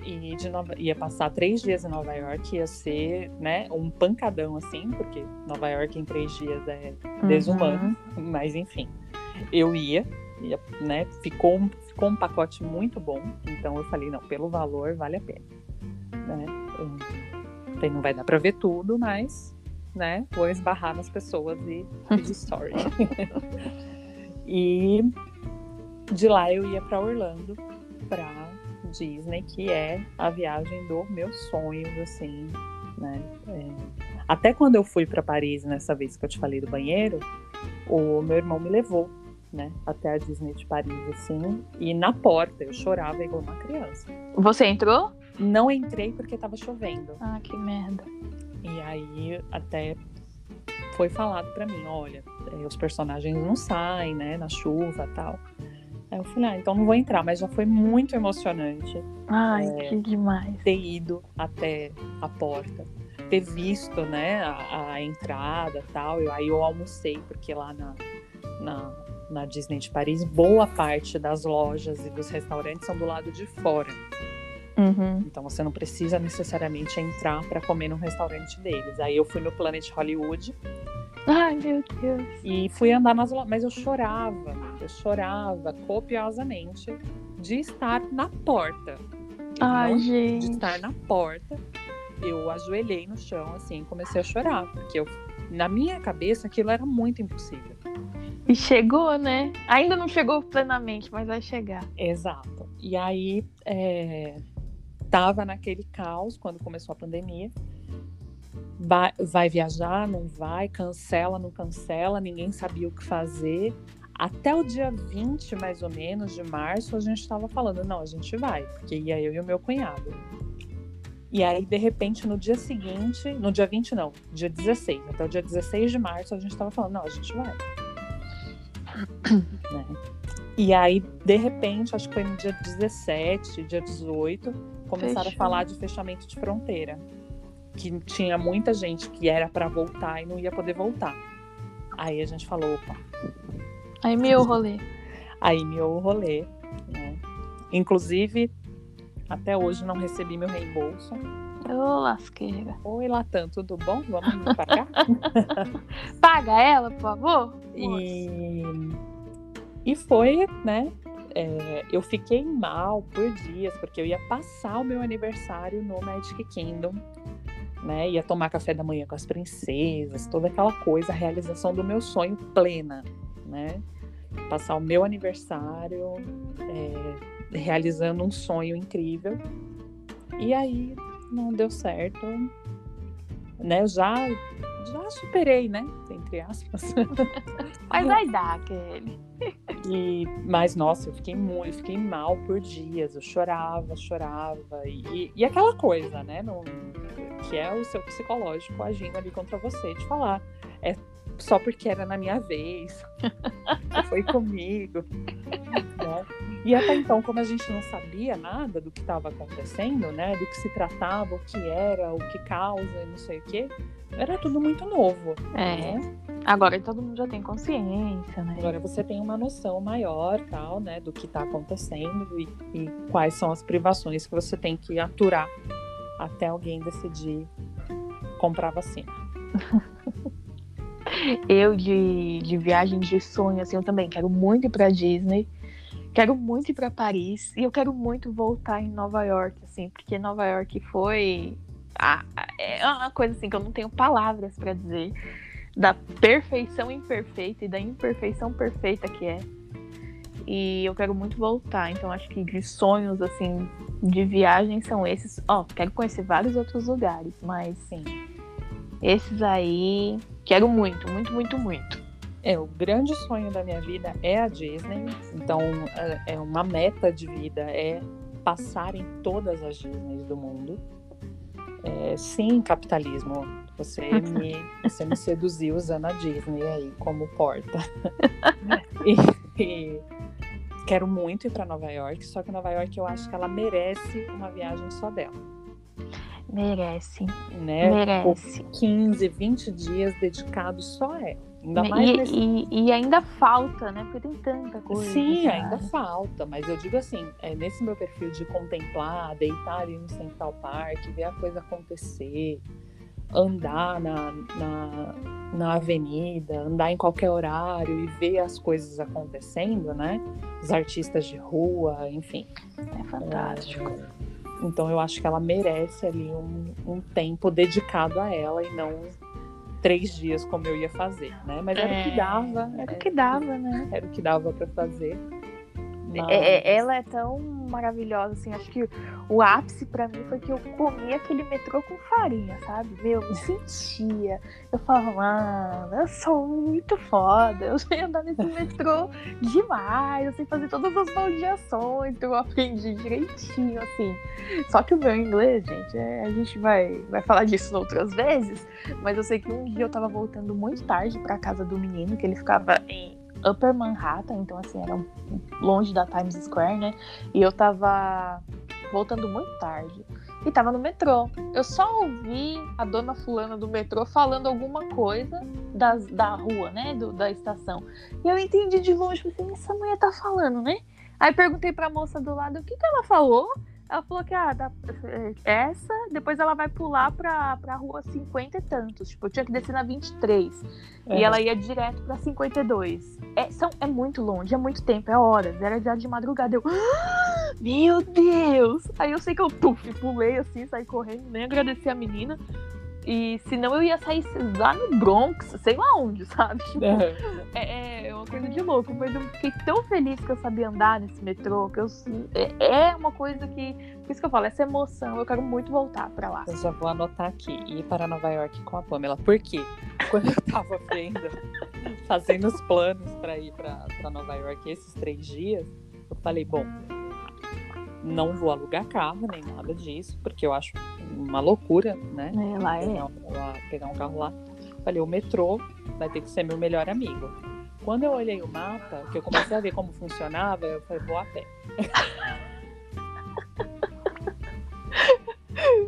e Nova, ia passar três dias em Nova York, ia ser, né, um pancadão assim, porque Nova York em três dias é desumano, uhum. mas enfim, eu ia, ia né, ficou, ficou um pacote muito bom, então eu falei, não, pelo valor vale a pena, né, eu, não vai dar para ver tudo, mas, né, vou esbarrar nas pessoas e pedir story. e de lá eu ia para Orlando para Disney, que é a viagem dos meus sonhos, assim, né? É... Até quando eu fui para Paris, nessa vez que eu te falei do banheiro, o meu irmão me levou, né, até a Disney de Paris, assim, e na porta eu chorava igual uma criança. Você entrou? Não entrei porque tava chovendo. Ah, que merda. E aí até foi falado para mim, olha, eh, os personagens não saem, né, na chuva, tal. Aí eu falei, ah, então não vou entrar, mas já foi muito emocionante. Ai, é, que demais. Ter ido até a porta, ter visto, né, a, a entrada tal. Eu, aí eu almocei, porque lá na, na, na Disney de Paris, boa parte das lojas e dos restaurantes são do lado de fora. Uhum. Então você não precisa necessariamente entrar para comer no restaurante deles. Aí eu fui no Planet Hollywood Ai, meu Deus. E fui andar nas lojas, mas eu chorava, eu chorava copiosamente de estar na porta. Ai, Não, gente. De estar na porta. Eu ajoelhei no chão, assim, comecei a chorar. Porque eu, na minha cabeça aquilo era muito impossível. E chegou, né? Ainda não chegou plenamente, mas vai chegar. Exato. E aí, é, tava naquele caos quando começou a pandemia vai, vai viajar, não vai, cancela, não cancela, ninguém sabia o que fazer. Até o dia 20, mais ou menos, de março, a gente estava falando, não, a gente vai, porque ia eu e o meu cunhado. E aí, de repente, no dia seguinte, no dia 20 não, dia 16, até o dia 16 de março, a gente estava falando, não, a gente vai. né? E aí, de repente, acho que foi no dia 17, dia 18, começaram Fechou. a falar de fechamento de fronteira que tinha muita gente que era para voltar e não ia poder voltar. Aí a gente falou, opa. Aí meu rolê. Aí meu rolê, né? Inclusive, até hoje não recebi meu reembolso. Ô, lasqueira. Oi, Latam, tudo bom? Vamos pagar? Paga ela, por favor. E, E foi, né? É, eu fiquei mal por dias, porque eu ia passar o meu aniversário no Magic Kingdom, né? Ia tomar café da manhã com as princesas, toda aquela coisa, a realização do meu sonho plena, né? Passar o meu aniversário é, realizando um sonho incrível. E aí não deu certo, né? Já, já superei, né? Entre aspas. Mas vai dar, Kelly. E, mas, nossa, eu fiquei muito, eu fiquei mal por dias. Eu chorava, chorava. E, e aquela coisa, né? No, que é o seu psicológico agindo ali contra você, de falar. É só porque era na minha vez. Foi comigo. Né? E até então, como a gente não sabia nada do que estava acontecendo, né? Do que se tratava, o que era, o que causa e não sei o quê, era tudo muito novo. É. Né? Agora todo mundo já tem consciência, né? Agora você tem uma noção maior, tal, né, do que está acontecendo e, e quais são as privações que você tem que aturar até alguém decidir comprar vacina. eu de, de viagem de sonho, assim, eu também quero muito ir pra Disney. Quero muito ir para Paris e eu quero muito voltar em Nova York, assim, porque Nova York foi a, é uma coisa assim que eu não tenho palavras para dizer da perfeição imperfeita e da imperfeição perfeita que é. E eu quero muito voltar, então acho que de sonhos assim de viagem são esses. Ó, oh, quero conhecer vários outros lugares, mas sim. Esses aí quero muito, muito, muito, muito. É, o grande sonho da minha vida é a Disney. Então, é, é uma meta de vida é passar em todas as Disneys do mundo. É, sim, capitalismo. Você me, você me seduziu usando a Disney aí como porta. e, e quero muito ir para Nova York, só que Nova York eu acho que ela merece uma viagem só dela. Merece. Né? Merece. Por 15, 20 dias dedicados só a ela. Ainda né, mais e, nesse... e, e, ainda falta, né? Porque tem tanta coisa. Sim, ainda falta. Mas eu digo assim, é nesse meu perfil de contemplar, deitar ali no Central Park, ver a coisa acontecer, andar na, na, na avenida, andar em qualquer horário e ver as coisas acontecendo, né? Os artistas de rua, enfim. É fantástico. É, então eu acho que ela merece ali um, um tempo dedicado a ela e não três dias como eu ia fazer, né? Mas era é, o que é, dava. Era o que dava, né? Era o que dava para fazer. É, é, ela é tão maravilhosa, assim. Acho que o ápice para mim foi que eu comi aquele metrô com farinha, sabe? Meu, me sentia. Eu falava, mano, eu sou muito foda. Eu sei andar nesse metrô demais. Eu sei fazer todas as baldeações que eu aprendi direitinho, assim. Só que o meu inglês, gente, é, a gente vai, vai falar disso outras vezes. Mas eu sei que um dia eu tava voltando muito tarde pra casa do menino, que ele ficava em Upper Manhattan, então assim, era longe da Times Square, né? E eu tava voltando muito tarde. E tava no metrô. Eu só ouvi a dona fulana do metrô falando alguma coisa das, da rua, né? Do, da estação. E eu entendi de longe, assim, essa mulher tá falando, né? Aí perguntei pra moça do lado o que, que ela falou. Ela falou que ah, essa, depois ela vai pular pra, pra rua 50 e tantos. Tipo, eu tinha que descer na 23. É. E ela ia direto pra 52. É, são, é muito longe, é muito tempo, é horas. Era já de madrugada. Eu. Ah, meu Deus! Aí eu sei que eu puf, pulei assim, saí correndo, nem agradeci a menina. E senão eu ia sair lá no Bronx, sei lá onde, sabe? Tipo, é. é, uma coisa de louco. Mas eu fiquei tão feliz que eu sabia andar nesse metrô, que eu, é, é uma coisa que. Por isso que eu falo, essa emoção, eu quero muito voltar para lá. Eu já vou anotar aqui ir para Nova York com a Pamela. Por quê? Quando eu tava vendo, fazendo os planos para ir para Nova York esses três dias, eu falei, bom, não vou alugar carro nem nada disso, porque eu acho uma loucura, né? É, lá é. Pegar, pegar um carro lá. Falei, o metrô vai ter que ser meu melhor amigo. Quando eu olhei o mapa, que eu comecei a ver como funcionava, eu falei, vou a pé.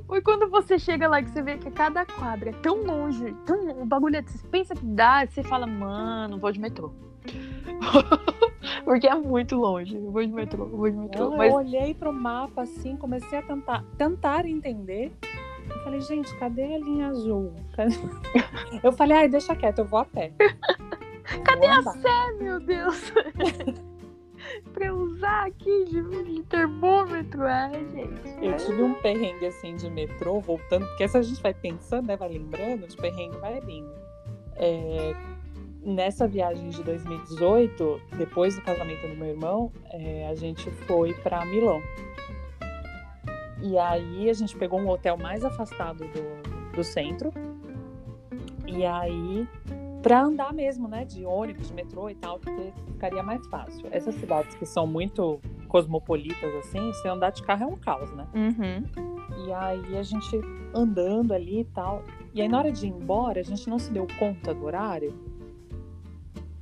Foi quando você chega lá que você vê que cada quadra é tão longe, tão, o bagulho é, você pensa que dá, você fala, mano, vou de metrô. Porque é muito longe. Eu vou de metrô, eu vou de metrô. Não, mas... Eu olhei pro mapa assim, comecei a tentar, tentar entender. Eu falei, gente, cadê a linha azul? Cadê... Eu falei, ai, deixa quieto, eu vou a pé. Cadê a Sé, meu Deus? pra eu usar aqui de, de termômetro, é, gente. Eu tive um perrengue assim de metrô, voltando, porque essa a gente vai pensando, né? Vai lembrando, os perrengues vai vindo. É, nessa viagem de 2018, depois do casamento do meu irmão, é, a gente foi para Milão. E aí a gente pegou um hotel mais afastado do, do centro. E aí, para andar mesmo, né, de ônibus, de metrô e tal, porque ficaria mais fácil. Essas cidades que são muito cosmopolitas, assim, se andar de carro é um caos, né? Uhum. E aí a gente andando ali e tal. E aí na hora de ir embora, a gente não se deu conta do horário.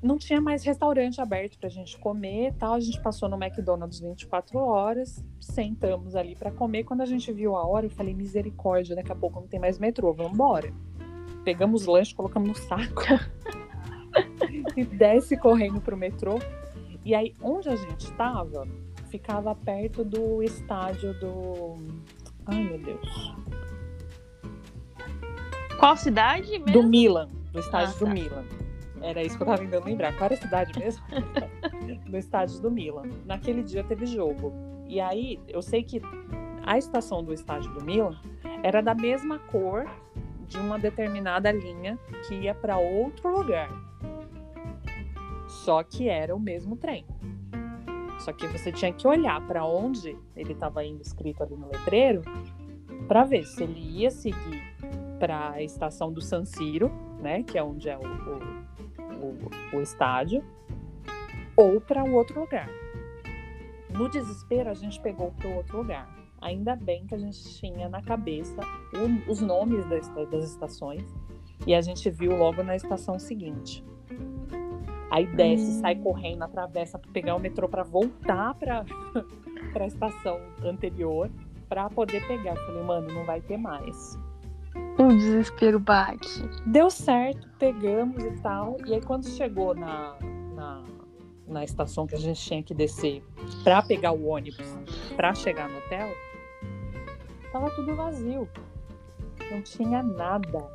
Não tinha mais restaurante aberto pra gente comer tal. A gente passou no McDonald's 24 horas, sentamos ali para comer. Quando a gente viu a hora, eu falei, misericórdia, daqui a pouco não tem mais metrô, vamos embora. Pegamos lanche, colocamos no saco e desce correndo pro metrô. E aí, onde a gente estava, ficava perto do estádio do. Ai, meu Deus. Qual cidade mesmo? Do Milan. Do estádio Ah, do tá. Milan. Era isso que eu tava tentando lembrar. Qual era a cidade mesmo? do estádio do Milan. Naquele dia teve jogo. E aí, eu sei que a estação do estádio do Milan era da mesma cor de uma determinada linha que ia para outro lugar. Só que era o mesmo trem. Só que você tinha que olhar para onde ele estava indo escrito ali no letreiro para ver se ele ia seguir para a estação do San Siro, né, que é onde é o, o, o- o estádio, ou para o outro lugar. No desespero, a gente pegou para outro lugar. Ainda bem que a gente tinha na cabeça o- os nomes das, das estações e a gente viu logo na estação seguinte. Aí desce, Hum. sai correndo, atravessa para pegar o metrô para voltar para a estação anterior para poder pegar. Eu falei, mano, não vai ter mais. O desespero bate. Deu certo, pegamos e tal. E aí, quando chegou na, na, na estação que a gente tinha que descer para pegar o ônibus para chegar no hotel, tava tudo vazio. Não tinha nada.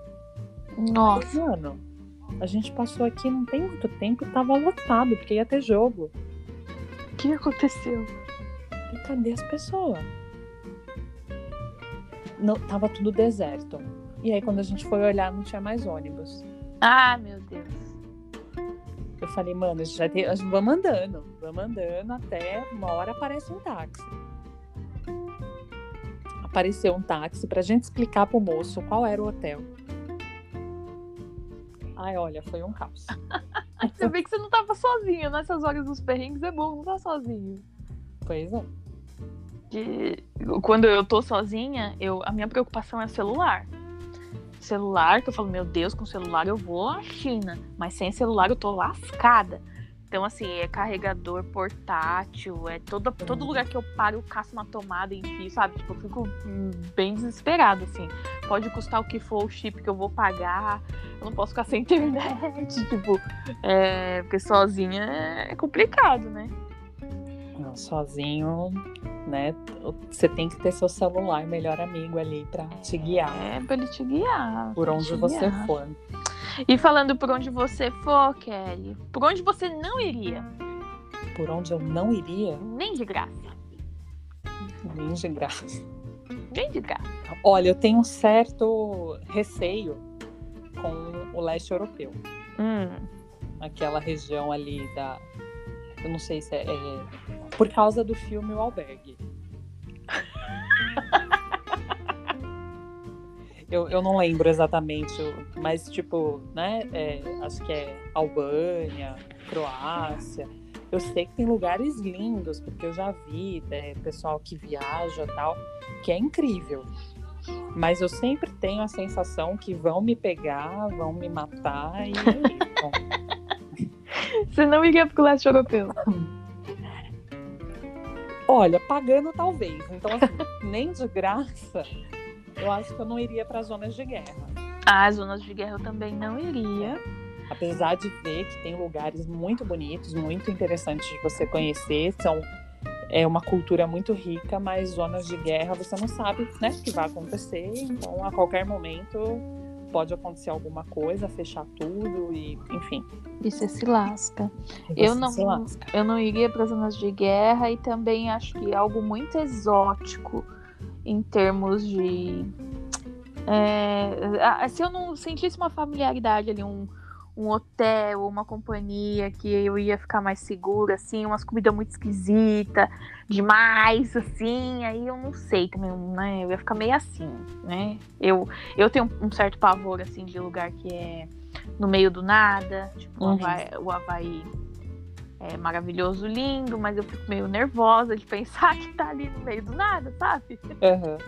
Nossa, Mano, a gente passou aqui não tem muito tempo e tava lotado, porque ia ter jogo. o que aconteceu? E cadê as pessoas? Não, tava tudo deserto. E aí, quando a gente foi olhar, não tinha mais ônibus. Ah, meu Deus. Eu falei, mano, a gente já tem, a gente- vamos andando, vamos andando até uma hora aparece um táxi. Apareceu um táxi pra gente explicar pro moço qual era o hotel. Ai, olha, foi um caos. Você vê que você não tava sozinho. Nessas horas dos perrengues é bom não estar sozinho. Pois é. Que quando eu tô sozinha, eu, a minha preocupação é celular. Celular, que eu falo, meu Deus, com celular eu vou à China. Mas sem celular eu tô lascada. Então, assim, é carregador portátil, é todo, todo lugar que eu paro, eu caço uma tomada e enfio, sabe? Tipo, eu fico hum, bem desesperada, assim. Pode custar o que for o chip que eu vou pagar, eu não posso ficar sem internet, tipo, é, porque sozinha é complicado, né? Não, Sozinho, né? Você tem que ter seu celular, melhor amigo ali pra te guiar É pra ele te guiar. por onde você guiar. for. E falando por onde você for, Kelly, por onde você não iria? Por onde eu não iria, Nem de graça. nem de graça. Nem de graça. Olha, eu tenho um certo receio com o leste europeu. Hum. Aquela região ali da. Eu não sei se é. é por causa do filme O Albergue. Eu, eu não lembro exatamente, mas tipo, né? é, acho que é Albânia, Croácia. Eu sei que tem lugares lindos, porque eu já vi né, pessoal que viaja e tal, que é incrível. Mas eu sempre tenho a sensação que vão me pegar, vão me matar e Você não iria pro leste europeu. Olha, pagando talvez. Então, assim, nem de graça, eu acho que eu não iria para zonas de guerra. Ah, zonas de guerra eu também não iria. Apesar de ver que tem lugares muito bonitos, muito interessantes de você conhecer, são é uma cultura muito rica, mas zonas de guerra você não sabe, né, o que vai acontecer. Então, a qualquer momento pode acontecer alguma coisa, fechar tudo e, enfim. E você se lasca. e Eu você não, lasca. eu não iria para zonas de guerra e também acho que é algo muito exótico em termos de. é, se eu não sentisse uma familiaridade ali, um, um hotel, uma companhia que eu ia ficar mais segura, assim, umas comidas muito esquisitas, demais, assim, aí eu não sei também, né? Eu ia ficar meio assim, né? Eu, eu tenho um certo pavor, assim, de lugar que é no meio do nada, tipo, o Uhum. Havaí, o Havaí é maravilhoso, lindo, mas eu fico meio nervosa de pensar que tá ali no meio do nada, sabe? Aham.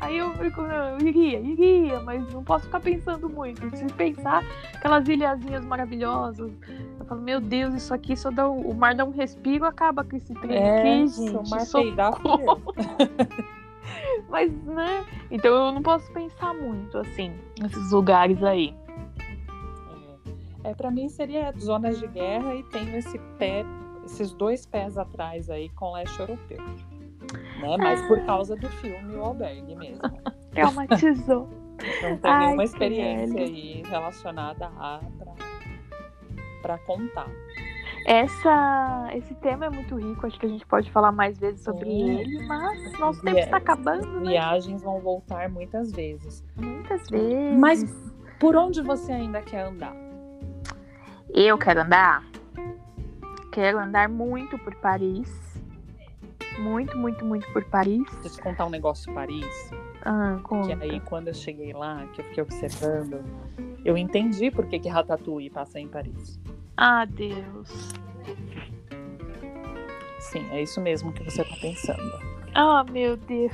Aí eu fico, não, eu iria, iria, mas não posso ficar pensando muito. Se pensar aquelas ilhazinhas maravilhosas, eu falo, meu Deus, isso aqui só dá um, o mar dá um respiro, acaba com esse trem É, aqui, se o gente. mar socorro. Mas, né? Então eu não posso pensar muito, assim, nesses lugares aí. É, para mim seria zonas de guerra e tenho esse pé, esses dois pés atrás aí com leste europeu. Né? Mas por causa do filme O Albergue mesmo. Traumatizou. Então tem Ai, nenhuma experiência aí relacionada a pra contar. Essa, esse tema é muito rico, acho que a gente pode falar mais vezes sobre Sim. ele, mas nosso tempo está acabando, né? Viagens vão voltar muitas vezes. Muitas vezes. Mas por onde você ainda quer andar? Eu quero andar. Quero andar muito por Paris. Muito, muito, muito por Paris. Deixa eu te contar um negócio Paris. Ah, Que conta. aí, quando eu cheguei lá, que eu fiquei observando, eu entendi por que, que Ratatouille passa em Paris. Ah, Deus. Sim, é isso mesmo que você tá pensando. Ah, meu Deus.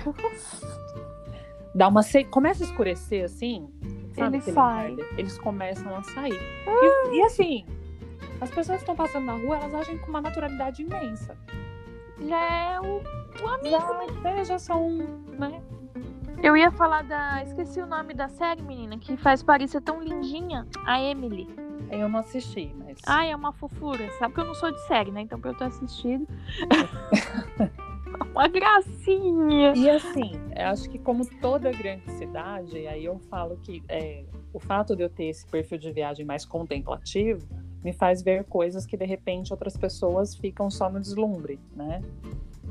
Dá uma se... Começa a escurecer assim, sabe? Ele sai. merda? Eles começam a sair. E, e assim, as pessoas que estão passando na rua, elas agem com uma naturalidade imensa. Já é o, o amigo. Já, é, já são, né? Eu ia falar da. Esqueci o nome da série, menina, que faz Paris ser tão lindinha. A Emily. Eu não assisti, mas. Ai, é uma fofura. Sabe que eu não sou de série, né? Então pra eu ter assistido. uma gracinha. E assim, acho que como toda grande cidade, aí eu falo que é, o fato de eu ter esse perfil de viagem mais contemplativo me faz ver coisas que de repente outras pessoas ficam só no deslumbre, né?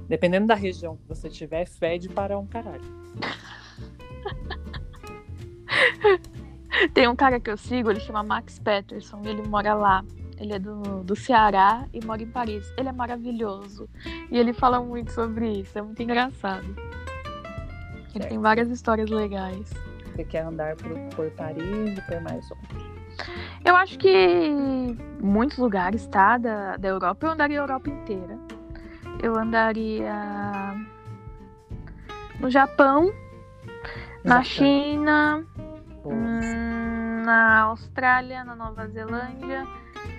Dependendo da região que você tiver, fede para um caralho. Tem um cara que eu sigo, ele chama Max Peterson, ele mora lá. Ele é do, do Ceará e mora em Paris. Ele é maravilhoso. E ele fala muito sobre isso, é muito engraçado. Ele Certo. tem várias histórias legais. Você quer andar por, por Paris e por mais um. Eu acho que muitos lugares, tá? Da, da Europa, eu andaria a Europa inteira. Eu andaria no Japão, na Japão. China, hum, na Austrália, na Nova Zelândia,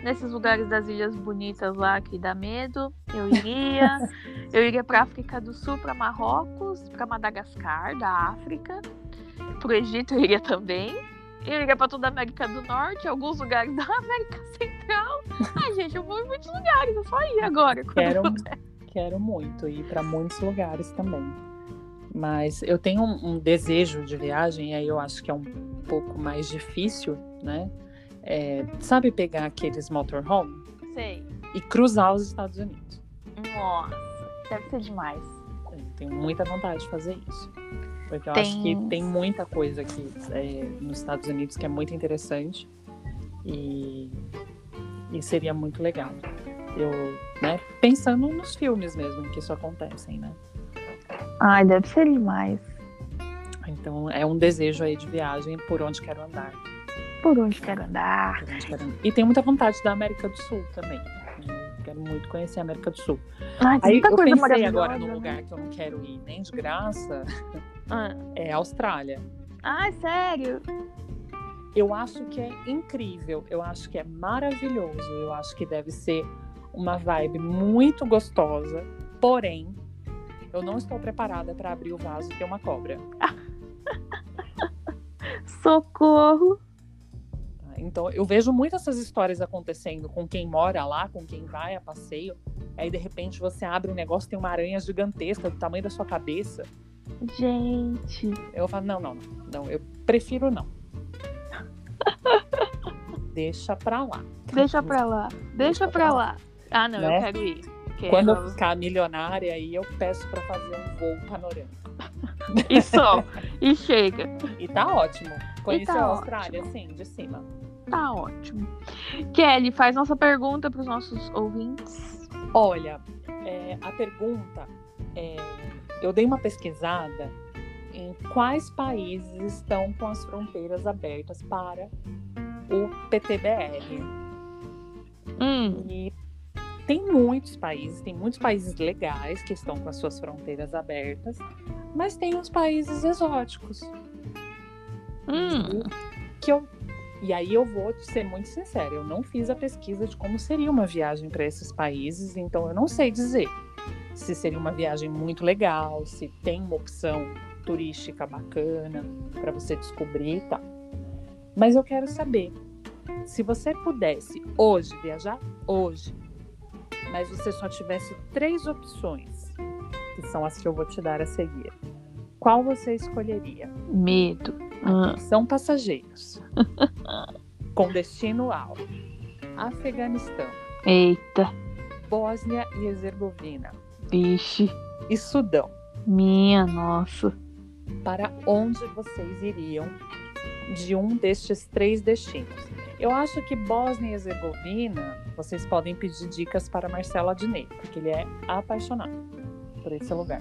nesses lugares das ilhas bonitas lá que dá medo, eu iria. eu iria para África do Sul, para Marrocos, para Madagascar, da África. Pro Egito eu iria também. Eu iria para toda a América do Norte, alguns lugares da América Central. Ai, gente, eu vou em muitos lugares, é só ir agora. Quero, eu- quero muito ir para muitos lugares também. Mas eu tenho um, um desejo de viagem, e aí eu acho que é um pouco mais difícil, né? É, sabe pegar aqueles motorhome Sei. e cruzar os Estados Unidos? Nossa, deve ser demais. Eu tenho muita vontade de fazer isso. Porque eu Tem- acho que tem muita coisa aqui é, nos Estados Unidos que é muito interessante e, e seria muito legal. Eu, né, pensando nos filmes mesmo que isso acontecem, né? Ai, deve ser demais. Então é um desejo aí de viagem por onde quero andar. Por onde quero andar? E tenho muita vontade da América do Sul também. Quero muito conhecer a América do Sul. Tem Aí eu pensei agora num né? lugar que eu não quero ir nem de graça, Ah. é a Austrália. Ai, sério? Eu acho que é incrível, eu acho que é maravilhoso, eu acho que deve ser uma vibe muito gostosa, porém, eu não estou preparada para abrir o vaso e ter uma cobra. Socorro. Então, eu vejo muitas essas histórias acontecendo com quem mora lá, com quem vai a passeio. Aí, de repente, você abre um negócio, tem uma aranha gigantesca do tamanho da sua cabeça. Gente. Eu falo, não, não, não, não, eu prefiro não. deixa pra lá. Deixa pra lá. Deixa, Deixa pra pra lá. Ah, não, Né? eu quero ir. Quero. Quando eu ficar milionária, aí eu peço pra fazer um voo panorâmico. E só. e chega. E tá ótimo. Conhecer tá a Austrália, ótimo. assim, de cima. Tá ótimo. Kelly, faz nossa pergunta pros nossos ouvintes. Olha, é, a pergunta é, eu dei uma pesquisada em quais países estão com as fronteiras abertas para o PTBR. Hum, E tem muitos países, tem muitos países legais que estão com as suas fronteiras abertas, mas tem uns países exóticos hum. que eu e aí eu vou ser muito sincera, eu não fiz a pesquisa de como seria uma viagem para esses países, então eu não sei dizer se seria uma viagem muito legal, se tem uma opção turística bacana para você descobrir e tal. Mas eu quero saber se você pudesse hoje viajar hoje, mas você só tivesse três opções, que são as que eu vou te dar a seguir. Qual você escolheria? Medo. Ah, São passageiros. com destino ao Afeganistão, eita. Bósnia e Herzegovina Vixe. e Sudão. Minha nossa. Para onde vocês iriam de um destes três destinos? Eu acho que Bósnia e Herzegovina, vocês podem pedir dicas para Marcelo Adnet, porque ele é apaixonado por esse lugar.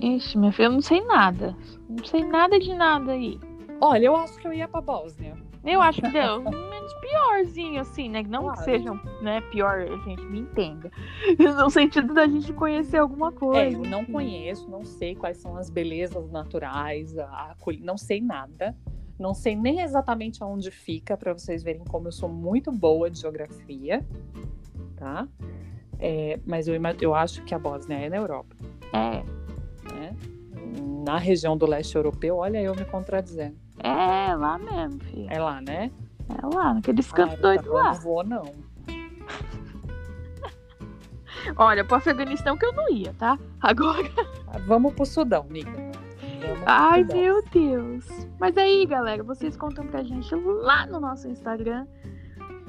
Ixi, minha filha, eu não sei nada. Não sei nada de nada aí. Olha, eu acho que eu ia para Bósnia. Eu acho que deu menos piorzinho, assim, né? Não que Claro. sejam, né, pior, gente, me entenda. No sentido da gente conhecer alguma coisa. É, eu não enfim. conheço, não sei quais são as belezas naturais, a, não sei nada. Não sei nem exatamente aonde fica, para vocês verem como eu sou muito boa de geografia, tá? É, mas eu, eu acho que a Bósnia é na Europa, É? Na região do leste europeu, olha eu me contradizendo. é lá mesmo, filho. É lá, né? É lá, naqueles cantos Ah, doidos tá, lá. Não vou, não. Olha, pro Afeganistão que eu não ia, tá? Agora. Ah, Vamos pro Sudão, pro Ai, Sudão. meu Deus. Mas aí, galera, vocês contam pra gente lá no nosso Instagram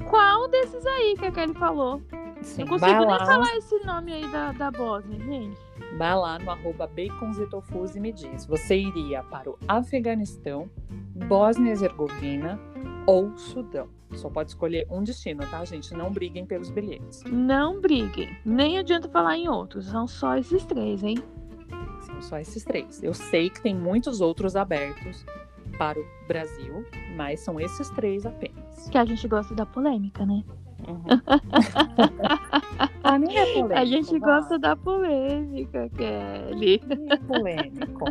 qual desses aí que a Kelly falou. Sim, não consigo nem falar esse nome aí da, da Bósnia, gente. Vai lá no arroba bacons e tofus e me diz. Você iria para o Afeganistão, Bósnia e Herzegovina ou Sudão? Só pode escolher um destino, tá, gente? Não briguem pelos bilhetes. Não briguem. Nem adianta falar em outros. São só esses três, hein? São só esses três. Eu sei que tem muitos outros abertos para o Brasil, mas são esses três apenas. Que a gente gosta da polêmica, né? Uhum. nem é polêmico. a gente gosta da polêmica, Kelly. É polêmico.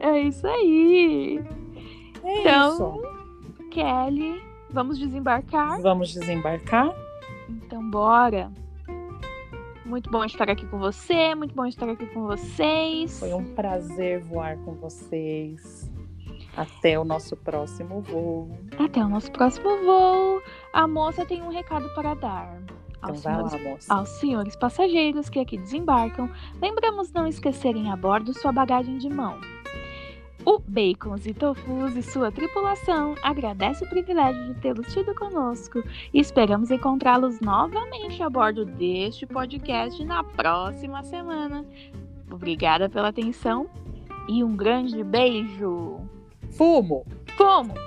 É isso aí. É Então, isso. Kelly, vamos desembarcar? Vamos desembarcar? Então, bora. Muito bom estar aqui com você, muito bom estar aqui com vocês. Foi um prazer voar com vocês. Até o nosso próximo voo. Até o nosso próximo voo. A moça tem um recado para dar. Então Aos vai senhores, lá, aos senhores passageiros que aqui desembarcam, lembramos não esquecerem a bordo sua bagagem de mão. O Bacons e Tofus e sua tripulação agradece o privilégio de tê-los tido conosco e esperamos encontrá-los novamente a bordo deste podcast na próxima semana. Obrigada pela atenção e um grande beijo. Fumo! Fomos!